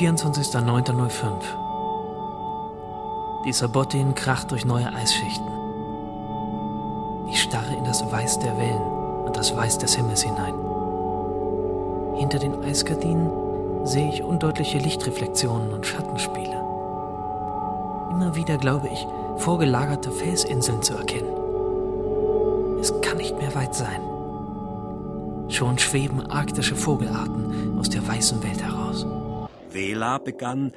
24.09.05 Die Sabotin kracht durch neue Eisschichten. Ich starre in das Weiß der Wellen und das Weiß des Himmels hinein. Hinter den Eisgardinen sehe ich undeutliche Lichtreflexionen und Schattenspiele. Immer wieder glaube ich, vorgelagerte Felsinseln zu erkennen. Es kann nicht mehr weit sein. Schon schweben arktische Vogelarten aus der weißen Welt heraus. Vela begann,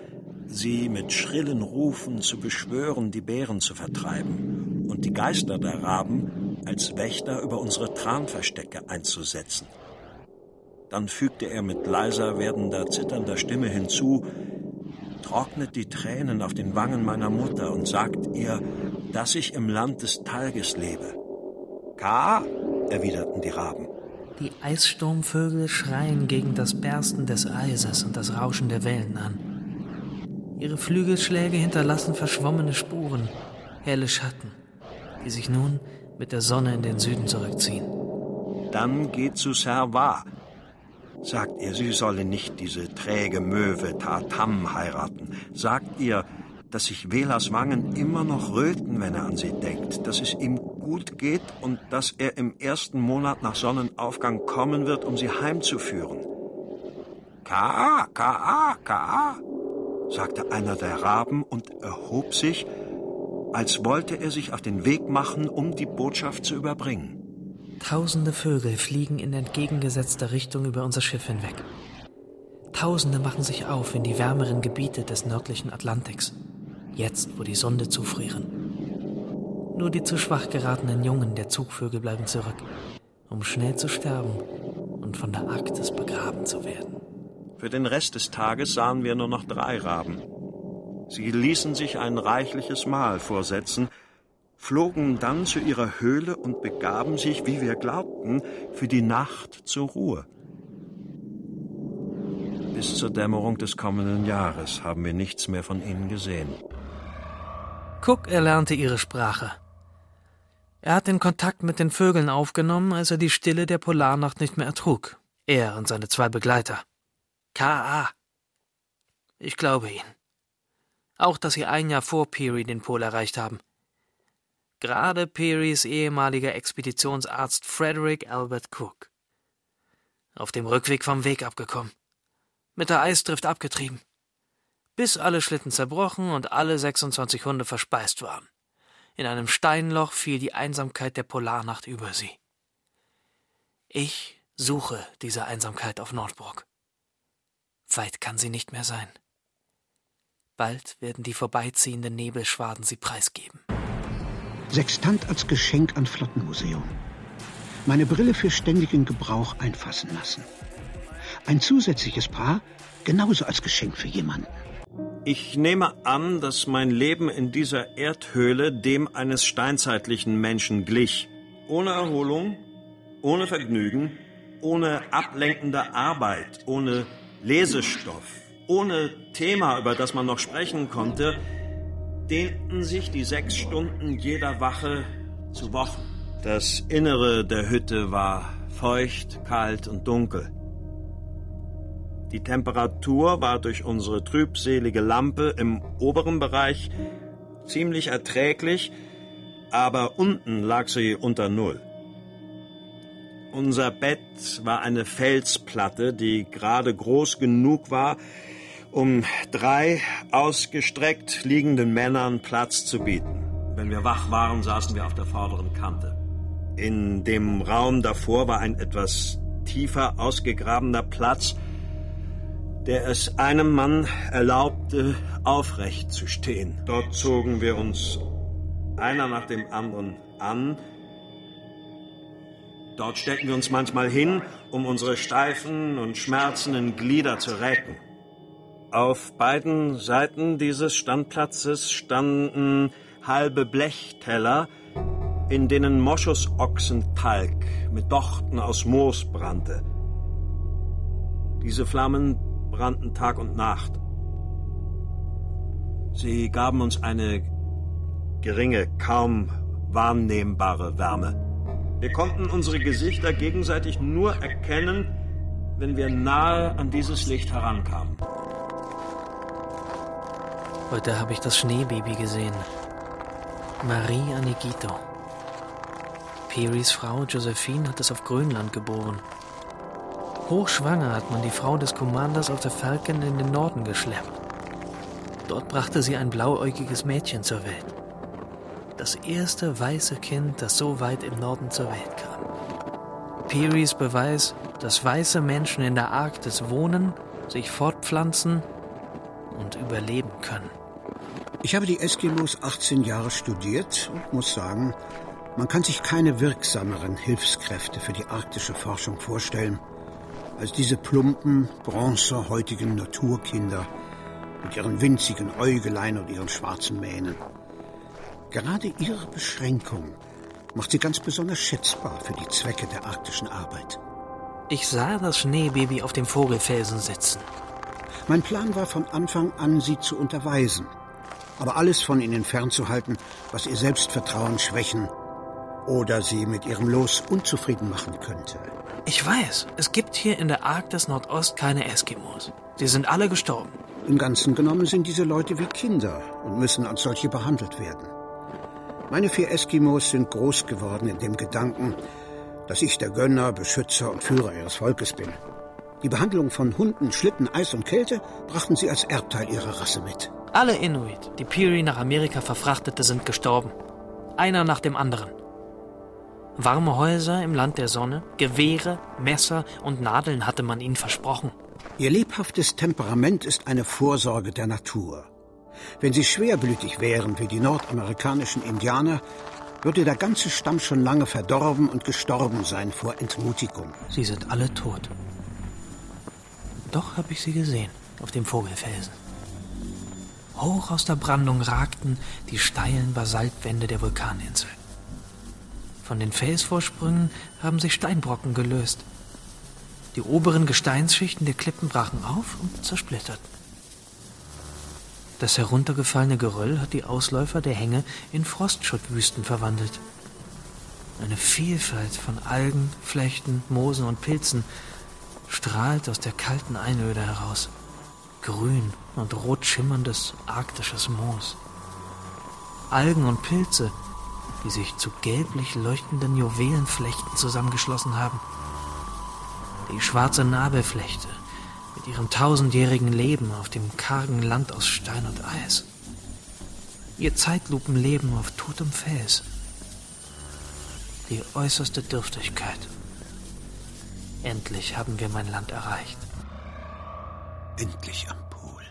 sie mit schrillen Rufen zu beschwören, die Bären zu vertreiben und die Geister der Raben als Wächter über unsere Tranverstecke einzusetzen. Dann fügte er mit leiser werdender, zitternder Stimme hinzu, trocknet die Tränen auf den Wangen meiner Mutter und sagt ihr, dass ich im Land des Talges lebe. Ka, erwiderten die Raben. Die Eissturmvögel schreien gegen das Bersten des Eises und das Rauschen der Wellen an. Ihre Flügelschläge hinterlassen verschwommene Spuren, helle Schatten, die sich nun mit der Sonne in den Süden zurückziehen. Dann geht zu Serva, sagt ihr, sie solle nicht diese träge Möwe Tatam heiraten. Sagt ihr, dass sich Velas Wangen immer noch röten, wenn er an sie denkt, dass es ihm gut geht und dass er im ersten Monat nach Sonnenaufgang kommen wird, um sie heimzuführen. Ka, Ka, Ka, sagte einer der Raben und erhob sich, als wollte er sich auf den Weg machen, um die Botschaft zu überbringen. Tausende Vögel fliegen in entgegengesetzter Richtung über unser Schiff hinweg. Tausende machen sich auf in die wärmeren Gebiete des nördlichen Atlantiks, jetzt wo die Sonde zufrieren. Nur die zu schwach geratenen Jungen der Zugvögel bleiben zurück, um schnell zu sterben und von der Arktis begraben zu werden. Für den Rest des Tages sahen wir nur noch drei Raben. Sie ließen sich ein reichliches Mahl vorsetzen, flogen dann zu ihrer Höhle und begaben sich, wie wir glaubten, für die Nacht zur Ruhe. Bis zur Dämmerung des kommenden Jahres haben wir nichts mehr von ihnen gesehen. Cook erlernte ihre Sprache. Er hat den Kontakt mit den Vögeln aufgenommen, als er die Stille der Polarnacht nicht mehr ertrug. Er und seine zwei Begleiter. K.A. Ich glaube ihnen. Auch, dass sie ein Jahr vor Peary den Pol erreicht haben. Gerade Pearys ehemaliger Expeditionsarzt Frederick Albert Cook. Auf dem Rückweg vom Weg abgekommen. Mit der Eisdrift abgetrieben. Bis alle Schlitten zerbrochen und alle 26 Hunde verspeist waren. In einem Steinloch fiel die Einsamkeit der Polarnacht über sie. Ich suche diese Einsamkeit auf Nordburg. Weit kann sie nicht mehr sein. Bald werden die vorbeiziehenden Nebelschwaden sie preisgeben. Sextant als Geschenk an Flottenmuseum. Meine Brille für ständigen Gebrauch einfassen lassen. Ein zusätzliches Paar genauso als Geschenk für jemanden. Ich nehme an, dass mein Leben in dieser Erdhöhle dem eines steinzeitlichen Menschen glich. Ohne Erholung, ohne Vergnügen, ohne ablenkende Arbeit, ohne Lesestoff, ohne Thema, über das man noch sprechen konnte, dehnten sich die sechs Stunden jeder Wache zu Wochen. Das Innere der Hütte war feucht, kalt und dunkel. Die Temperatur war durch unsere trübselige Lampe im oberen Bereich ziemlich erträglich, aber unten lag sie unter Null. Unser Bett war eine Felsplatte, die gerade groß genug war, um drei ausgestreckt liegenden Männern Platz zu bieten. Wenn wir wach waren, saßen wir auf der vorderen Kante. In dem Raum davor war ein etwas tiefer ausgegrabener Platz, der es einem Mann erlaubte, aufrecht zu stehen. Dort zogen wir uns einer nach dem anderen an. Dort steckten wir uns manchmal hin, um unsere steifen und schmerzenden Glieder zu recken. Auf beiden Seiten dieses Standplatzes standen halbe Blechteller, in denen Moschusochsentalg mit Dochten aus Moos brannte. Diese Flammen brannten Tag und Nacht. Sie gaben uns eine geringe, kaum wahrnehmbare Wärme. Wir konnten unsere Gesichter gegenseitig nur erkennen, wenn wir nahe an dieses Licht herankamen. Heute habe ich das Schneebaby gesehen. Marie Anegito. Perrys Frau Josephine hat es auf Grönland geboren. Hochschwanger hat man die Frau des Commanders auf der Falcon in den Norden geschleppt. Dort brachte sie ein blauäugiges Mädchen zur Welt. Das erste weiße Kind, das so weit im Norden zur Welt kam. Pearys Beweis, dass weiße Menschen in der Arktis wohnen, sich fortpflanzen und überleben können. Ich habe die Eskimos 18 Jahre studiert und muss sagen, man kann sich keine wirksameren Hilfskräfte für die arktische Forschung vorstellen als diese plumpen, bronzehäutigen Naturkinder mit ihren winzigen Äugelein und ihren schwarzen Mähnen. Gerade ihre Beschränkung macht sie ganz besonders schätzbar für die Zwecke der arktischen Arbeit. Ich sah das Schneebaby auf dem Vogelfelsen sitzen. Mein Plan war von Anfang an, sie zu unterweisen, aber alles von ihnen fernzuhalten, was ihr Selbstvertrauen schwächen oder sie mit ihrem Los unzufrieden machen könnte. Ich weiß, es gibt hier in der Arktis Nordost keine Eskimos. Sie sind alle gestorben. Im Ganzen genommen sind diese Leute wie Kinder und müssen als solche behandelt werden. Meine vier Eskimos sind groß geworden in dem Gedanken, dass ich der Gönner, Beschützer und Führer ihres Volkes bin. Die Behandlung von Hunden, Schlitten, Eis und Kälte brachten sie als Erbteil ihrer Rasse mit. Alle Inuit, die Peary nach Amerika verfrachtete, sind gestorben. Einer nach dem anderen. Warme Häuser im Land der Sonne, Gewehre, Messer und Nadeln hatte man ihnen versprochen. Ihr lebhaftes Temperament ist eine Vorsorge der Natur. Wenn sie schwerblütig wären wie die nordamerikanischen Indianer, würde der ganze Stamm schon lange verdorben und gestorben sein vor Entmutigung. Sie sind alle tot. Doch habe ich sie gesehen auf dem Vogelfelsen. Hoch aus der Brandung ragten die steilen Basaltwände der Vulkaninsel. Von den Felsvorsprüngen haben sich Steinbrocken gelöst. Die oberen Gesteinsschichten der Klippen brachen auf und zersplitterten. Das heruntergefallene Geröll hat die Ausläufer der Hänge in Frostschuttwüsten verwandelt. Eine Vielfalt von Algen, Flechten, Moosen und Pilzen strahlt aus der kalten Einöde heraus. Grün und rot schimmerndes arktisches Moos. Algen und Pilze die sich zu gelblich leuchtenden Juwelenflechten zusammengeschlossen haben. Die schwarze Nabelflechte mit ihrem tausendjährigen Leben auf dem kargen Land aus Stein und Eis. Ihr Zeitlupenleben auf totem Fels. Die äußerste Dürftigkeit. Endlich haben wir mein Land erreicht. Endlich am Pol.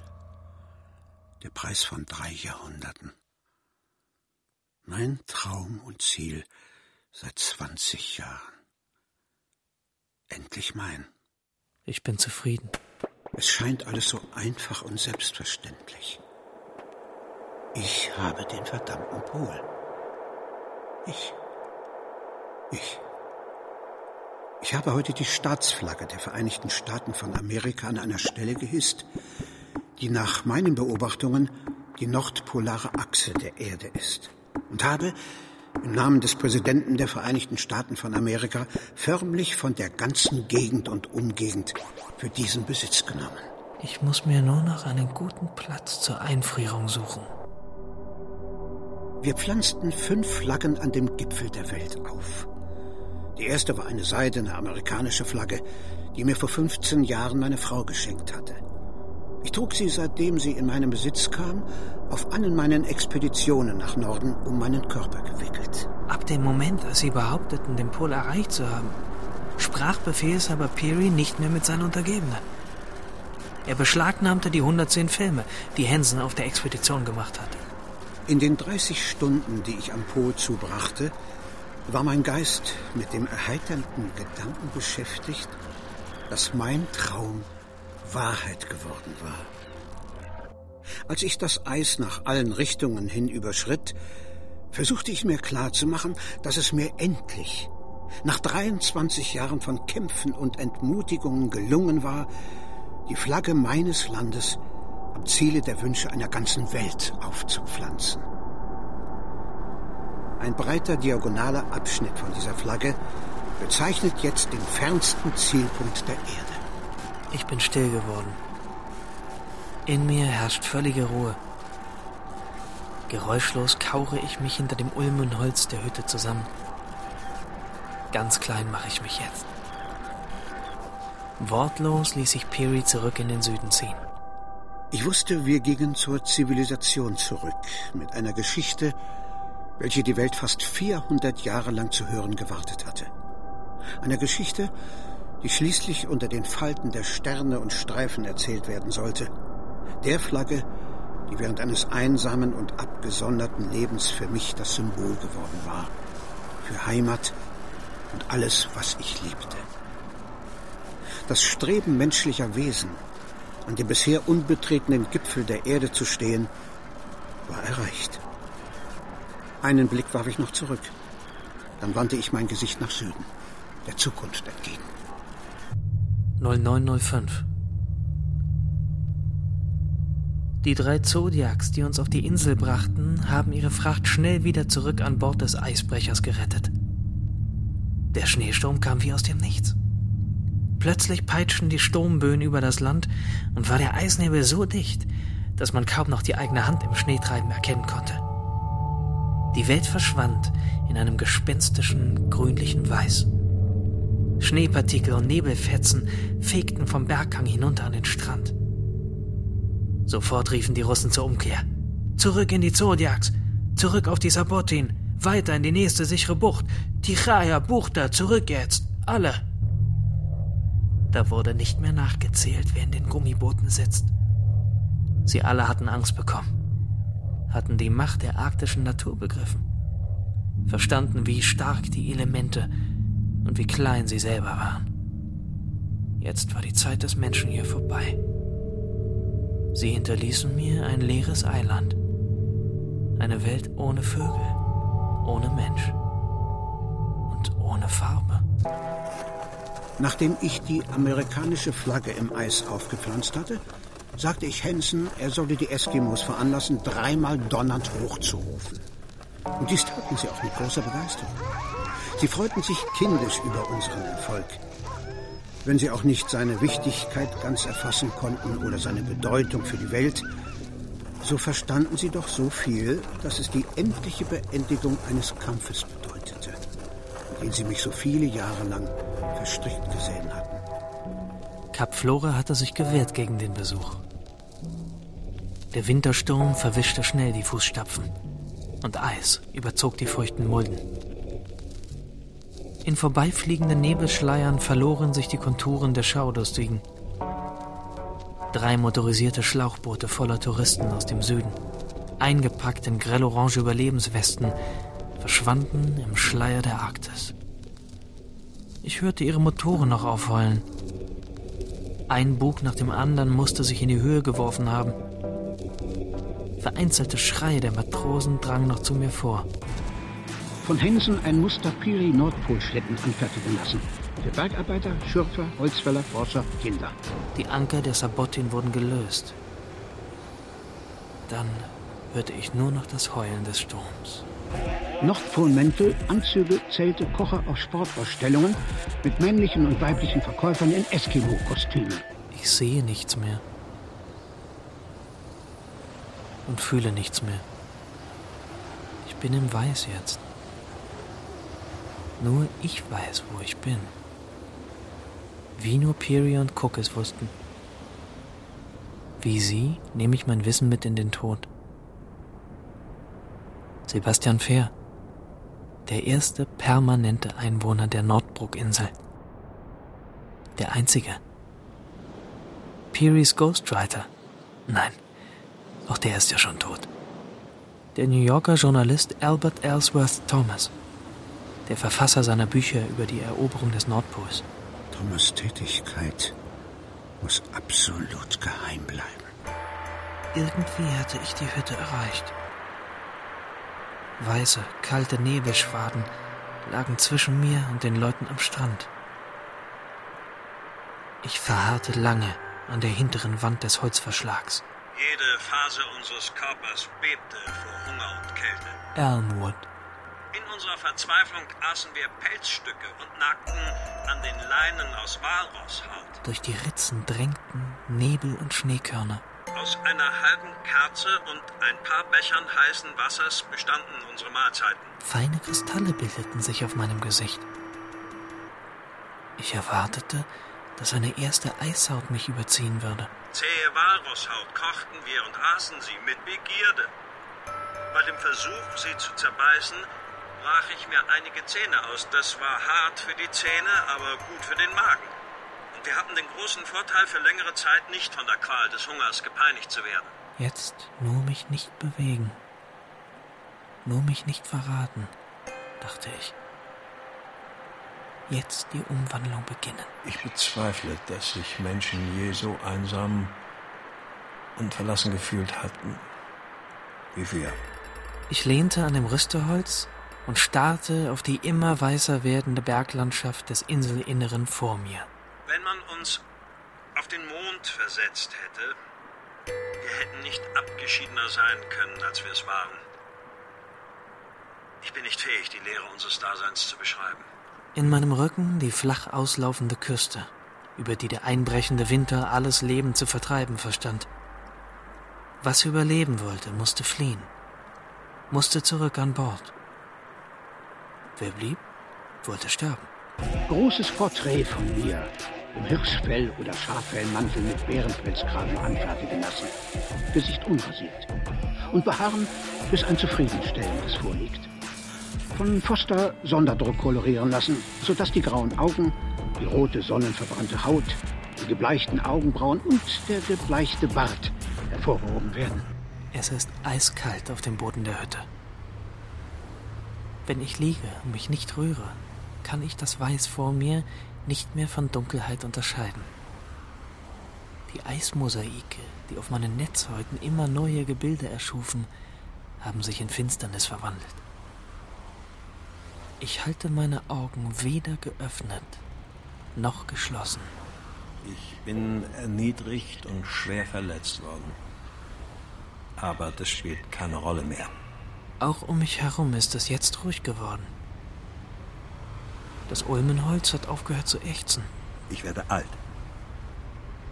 Der Preis von drei Jahrhunderten. Mein Traum und Ziel seit 20 Jahren. Endlich mein. Ich bin zufrieden. Es scheint alles so einfach und selbstverständlich. Ich habe den verdammten Pol. Ich. Ich. Ich habe heute die Staatsflagge der Vereinigten Staaten von Amerika an einer Stelle gehisst, die nach meinen Beobachtungen die nordpolare Achse der Erde ist. Und habe im Namen des Präsidenten der Vereinigten Staaten von Amerika förmlich von der ganzen Gegend und Umgegend für diesen Besitz genommen. Ich muss mir nur noch einen guten Platz zur Einfrierung suchen. Wir pflanzten fünf Flaggen an dem Gipfel der Welt auf. Die erste war eine seidene amerikanische Flagge, die mir vor 15 Jahren meine Frau geschenkt hatte. Ich trug sie, seitdem sie in meinen Besitz kam, auf allen meinen Expeditionen nach Norden um meinen Körper gewickelt. Ab dem Moment, als sie behaupteten, den Pol erreicht zu haben, sprach Befehlshaber Peary nicht mehr mit seinen Untergebenen. Er beschlagnahmte die 110 Filme, die Hansen auf der Expedition gemacht hatte. In den 30 Stunden, die ich am Pol zubrachte, war mein Geist mit dem erheiternden Gedanken beschäftigt, dass mein Traum Wahrheit geworden war. Als ich das Eis nach allen Richtungen hin überschritt, versuchte ich mir klarzumachen, dass es mir endlich, nach 23 Jahren von Kämpfen und Entmutigungen gelungen war, die Flagge meines Landes am Ziele der Wünsche einer ganzen Welt aufzupflanzen. Ein breiter diagonaler Abschnitt von dieser Flagge bezeichnet jetzt den fernsten Zielpunkt der Erde. Ich bin still geworden. In mir herrscht völlige Ruhe. Geräuschlos kauere ich mich hinter dem Ulmenholz der Hütte zusammen. Ganz klein mache ich mich jetzt. Wortlos ließ ich Peary zurück in den Süden ziehen. Ich wusste, wir gingen zur Zivilisation zurück, mit einer Geschichte, welche die Welt fast 400 Jahre lang zu hören gewartet hatte. Einer Geschichte, die schließlich unter den Falten der Sterne und Streifen erzählt werden sollte. Der Flagge, die während eines einsamen und abgesonderten Lebens für mich das Symbol geworden war. Für Heimat und alles, was ich liebte. Das Streben menschlicher Wesen, an dem bisher unbetretenen Gipfel der Erde zu stehen, war erreicht. Einen Blick warf ich noch zurück. Dann wandte ich mein Gesicht nach Süden, der Zukunft entgegen. 0905 Die drei Zodiacs, die uns auf die Insel brachten, haben ihre Fracht schnell wieder zurück an Bord des Eisbrechers gerettet. Der Schneesturm kam wie aus dem Nichts. Plötzlich peitschten die Sturmböen über das Land und war der Eisnebel so dicht, dass man kaum noch die eigene Hand im Schneetreiben erkennen konnte. Die Welt verschwand in einem gespenstischen, grünlichen Weiß. Schneepartikel und Nebelfetzen fegten vom Berghang hinunter an den Strand. Sofort riefen die Russen zur Umkehr. Zurück in die Zodiacs, zurück auf die Sabotin, weiter in die nächste sichere Bucht. Tichaya, Buchter, zurück jetzt, alle. Da wurde nicht mehr nachgezählt, wer in den Gummibooten sitzt. Sie alle hatten Angst bekommen, hatten die Macht der arktischen Natur begriffen, verstanden, wie stark die Elemente und wie klein sie selber waren. Jetzt war die Zeit des Menschen hier vorbei. Sie hinterließen mir ein leeres Eiland, eine Welt ohne Vögel, ohne Mensch und ohne Farbe. Nachdem ich die amerikanische Flagge im Eis aufgepflanzt hatte, sagte ich Hansen, er solle die Eskimos veranlassen, dreimal donnernd hochzurufen. Und dies taten sie auch mit großer Begeisterung. Sie freuten sich kindisch über unseren Erfolg. Wenn sie auch nicht seine Wichtigkeit ganz erfassen konnten oder seine Bedeutung für die Welt, so verstanden sie doch so viel, dass es die endliche Beendigung eines Kampfes bedeutete, in den sie mich so viele Jahre lang verstrickt gesehen hatten. Kap Flora hatte sich gewehrt gegen den Besuch. Der Wintersturm verwischte schnell die Fußstapfen und Eis überzog die feuchten Mulden. In vorbeifliegenden Nebelschleiern verloren sich die Konturen der Schaudustigen. Drei motorisierte Schlauchboote voller Touristen aus dem Süden, eingepackt in grellorange Überlebenswesten, verschwanden im Schleier der Arktis. Ich hörte ihre Motoren noch aufheulen. Ein Bug nach dem anderen musste sich in die Höhe geworfen haben. Vereinzelte Schreie der Matrosen drangen noch zu mir vor. Von Hensen ein Muster Piri anfertigen lassen. Für Bergarbeiter, Schürfer, Holzfäller, Forscher, Kinder. Die Anker der Sabotin wurden gelöst. Dann hörte ich nur noch das Heulen des Sturms. Nordpolmäntel, Anzüge, Zelte, Kocher auf Sportausstellungen mit männlichen und weiblichen Verkäufern in Eskimo-Kostümen. Ich sehe nichts mehr. Und fühle nichts mehr. Ich bin im Weiß jetzt. Nur ich weiß, wo ich bin. Wie nur Peary und Cook es wussten. Wie sie nehme ich mein Wissen mit in den Tod. Sebastian Fehr der erste permanente Einwohner der Nordbrook-Insel. Der einzige. Peary's Ghostwriter. Nein, auch der ist ja schon tot. Der New Yorker Journalist Albert Ellsworth Thomas. Der Verfasser seiner Bücher über die Eroberung des Nordpols. Thomas Tätigkeit muss absolut geheim bleiben. Irgendwie hatte ich die Hütte erreicht. Weiße, kalte Nebelschwaden lagen zwischen mir und den Leuten am Strand. Ich verharrte lange an der hinteren Wand des Holzverschlags. Jede Phase unseres Körpers bebte vor Hunger und Kälte. Elmwood. In unserer Verzweiflung aßen wir Pelzstücke und nagten an den Leinen aus Walrosshaut. Durch die Ritzen drängten Nebel und Schneekörner. Aus einer halben Kerze und ein paar Bechern heißen Wassers bestanden unsere Mahlzeiten. Feine Kristalle bildeten sich auf meinem Gesicht. Ich erwartete, dass eine erste Eishaut mich überziehen würde. Zähe Walrosshaut kochten wir und aßen sie mit Begierde. Bei dem Versuch, sie zu zerbeißen, brach ich mir einige Zähne aus. Das war hart für die Zähne, aber gut für den Magen. Wir hatten den großen Vorteil, für längere Zeit nicht von der Qual des Hungers gepeinigt zu werden. Jetzt nur mich nicht bewegen. Nur mich nicht verraten, dachte ich. Jetzt die Umwandlung beginnen. Ich bezweifle, dass sich Menschen je so einsam und verlassen gefühlt hatten wie wir. Ich lehnte an dem Rüsteholz und starrte auf die immer weißer werdende Berglandschaft des Inselinneren vor mir. Wenn man uns auf den Mond versetzt hätte, wir hätten nicht abgeschiedener sein können, als wir es waren. Ich bin nicht fähig, die Leere unseres Daseins zu beschreiben. In meinem Rücken die flach auslaufende Küste, über die der einbrechende Winter alles Leben zu vertreiben verstand. Was überleben wollte, musste fliehen, musste zurück an Bord. Wer blieb, wollte sterben. Großes Porträt von mir, im Hirschfell- oder Schaffellmantel mit Bärenpelzkragen anfertigen lassen. Gesicht unrasiert. Und beharren, bis ein zufriedenstellendes vorliegt. Von Foster Sonderdruck kolorieren lassen, sodass die grauen Augen, die rote sonnenverbrannte Haut, die gebleichten Augenbrauen und der gebleichte Bart hervorgehoben werden. Es ist eiskalt auf dem Boden der Hütte. Wenn ich liege und mich nicht rühre, kann ich das Weiß vor mir nicht mehr von Dunkelheit unterscheiden. Die Eismosaike, die auf meinen Netzhäuten immer neue Gebilde erschufen, haben sich in Finsternis verwandelt. Ich halte meine Augen weder geöffnet noch geschlossen. Ich bin erniedrigt und schwer verletzt worden. Aber das spielt keine Rolle mehr. Auch um mich herum ist es jetzt ruhig geworden. Das Ulmenholz hat aufgehört zu ächzen. Ich werde alt.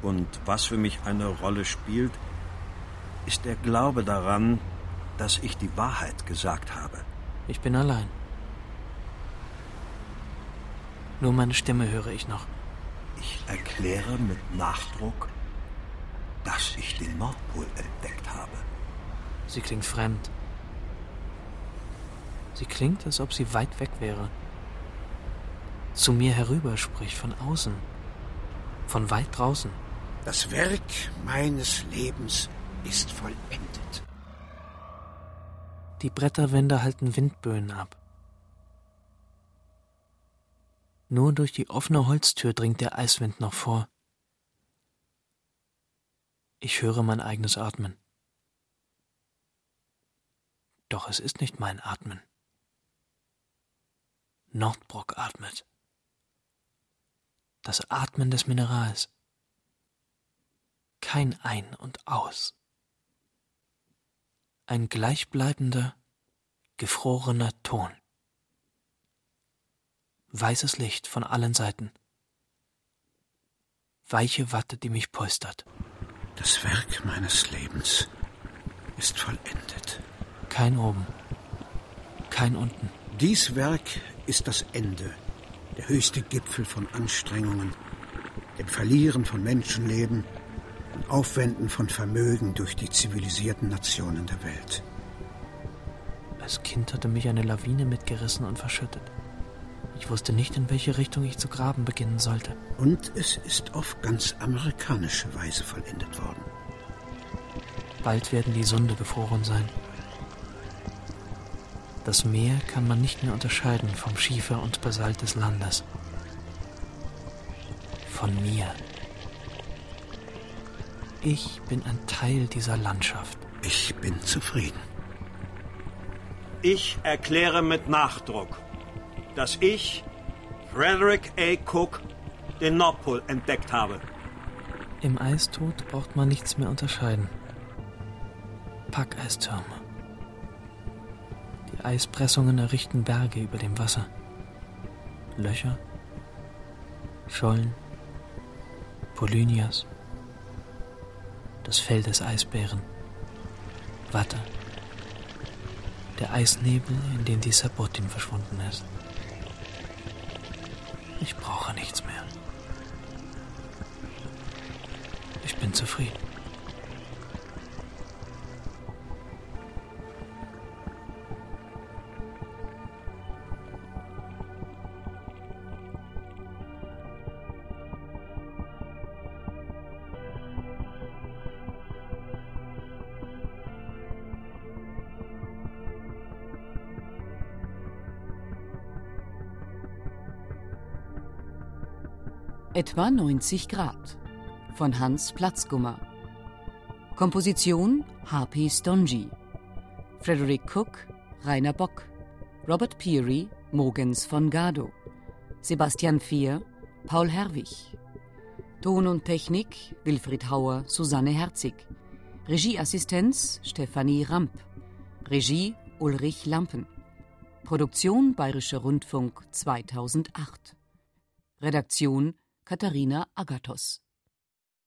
Und was für mich eine Rolle spielt, ist der Glaube daran, dass ich die Wahrheit gesagt habe. Ich bin allein. Nur meine Stimme höre ich noch. Ich erkläre mit Nachdruck, dass ich den Nordpol entdeckt habe. Sie klingt fremd. Sie klingt, als ob sie weit weg wäre. Zu mir herüberspricht von außen. Von weit draußen. Das Werk meines Lebens ist vollendet. Die Bretterwände halten Windböen ab. Nur durch die offene Holztür dringt der Eiswind noch vor. Ich höre mein eigenes Atmen. Doch es ist nicht mein Atmen. Nordbrock atmet. Das Atmen des Minerals. Kein Ein und Aus. Ein gleichbleibender, gefrorener Ton. Weißes Licht von allen Seiten. Weiche Watte, die mich polstert. Das Werk meines Lebens ist vollendet. Kein oben, kein unten. Dies Werk ist das Ende, der höchste Gipfel von Anstrengungen, dem Verlieren von Menschenleben und Aufwenden von Vermögen durch die zivilisierten Nationen der Welt. Als Kind hatte mich eine Lawine mitgerissen und verschüttet. Ich wusste nicht, in welche Richtung ich zu graben beginnen sollte. Und es ist auf ganz amerikanische Weise vollendet worden. Bald werden die Sunde gefroren sein. Das Meer kann man nicht mehr unterscheiden vom Schiefer und Basalt des Landes. Von mir. Ich bin ein Teil dieser Landschaft. Ich bin zufrieden. Ich erkläre mit Nachdruck, dass ich, Frederick A. Cook, den Nordpol entdeckt habe. Im Eistod braucht man nichts mehr unterscheiden. Packeistürme. Eispressungen errichten Berge über dem Wasser. Löcher, Schollen, Polynias, das Fell des Eisbären, Watte, der Eisnebel, in dem die Sabotin verschwunden ist. Ich brauche nichts mehr. Ich bin zufrieden. Etwa 90 Grad von Hans Platzgummer. Komposition H.P. Stonji. Frederick Cook, Rainer Bock. Robert Peary, Mogens von Gado. Sebastian Fehr, Paul Herwig. Ton und Technik Wilfried Hauer, Susanne Herzig. Regieassistenz Stefanie Ramp. Regie Ulrich Lampen. Produktion Bayerischer Rundfunk 2008. Redaktion Katharina Agathos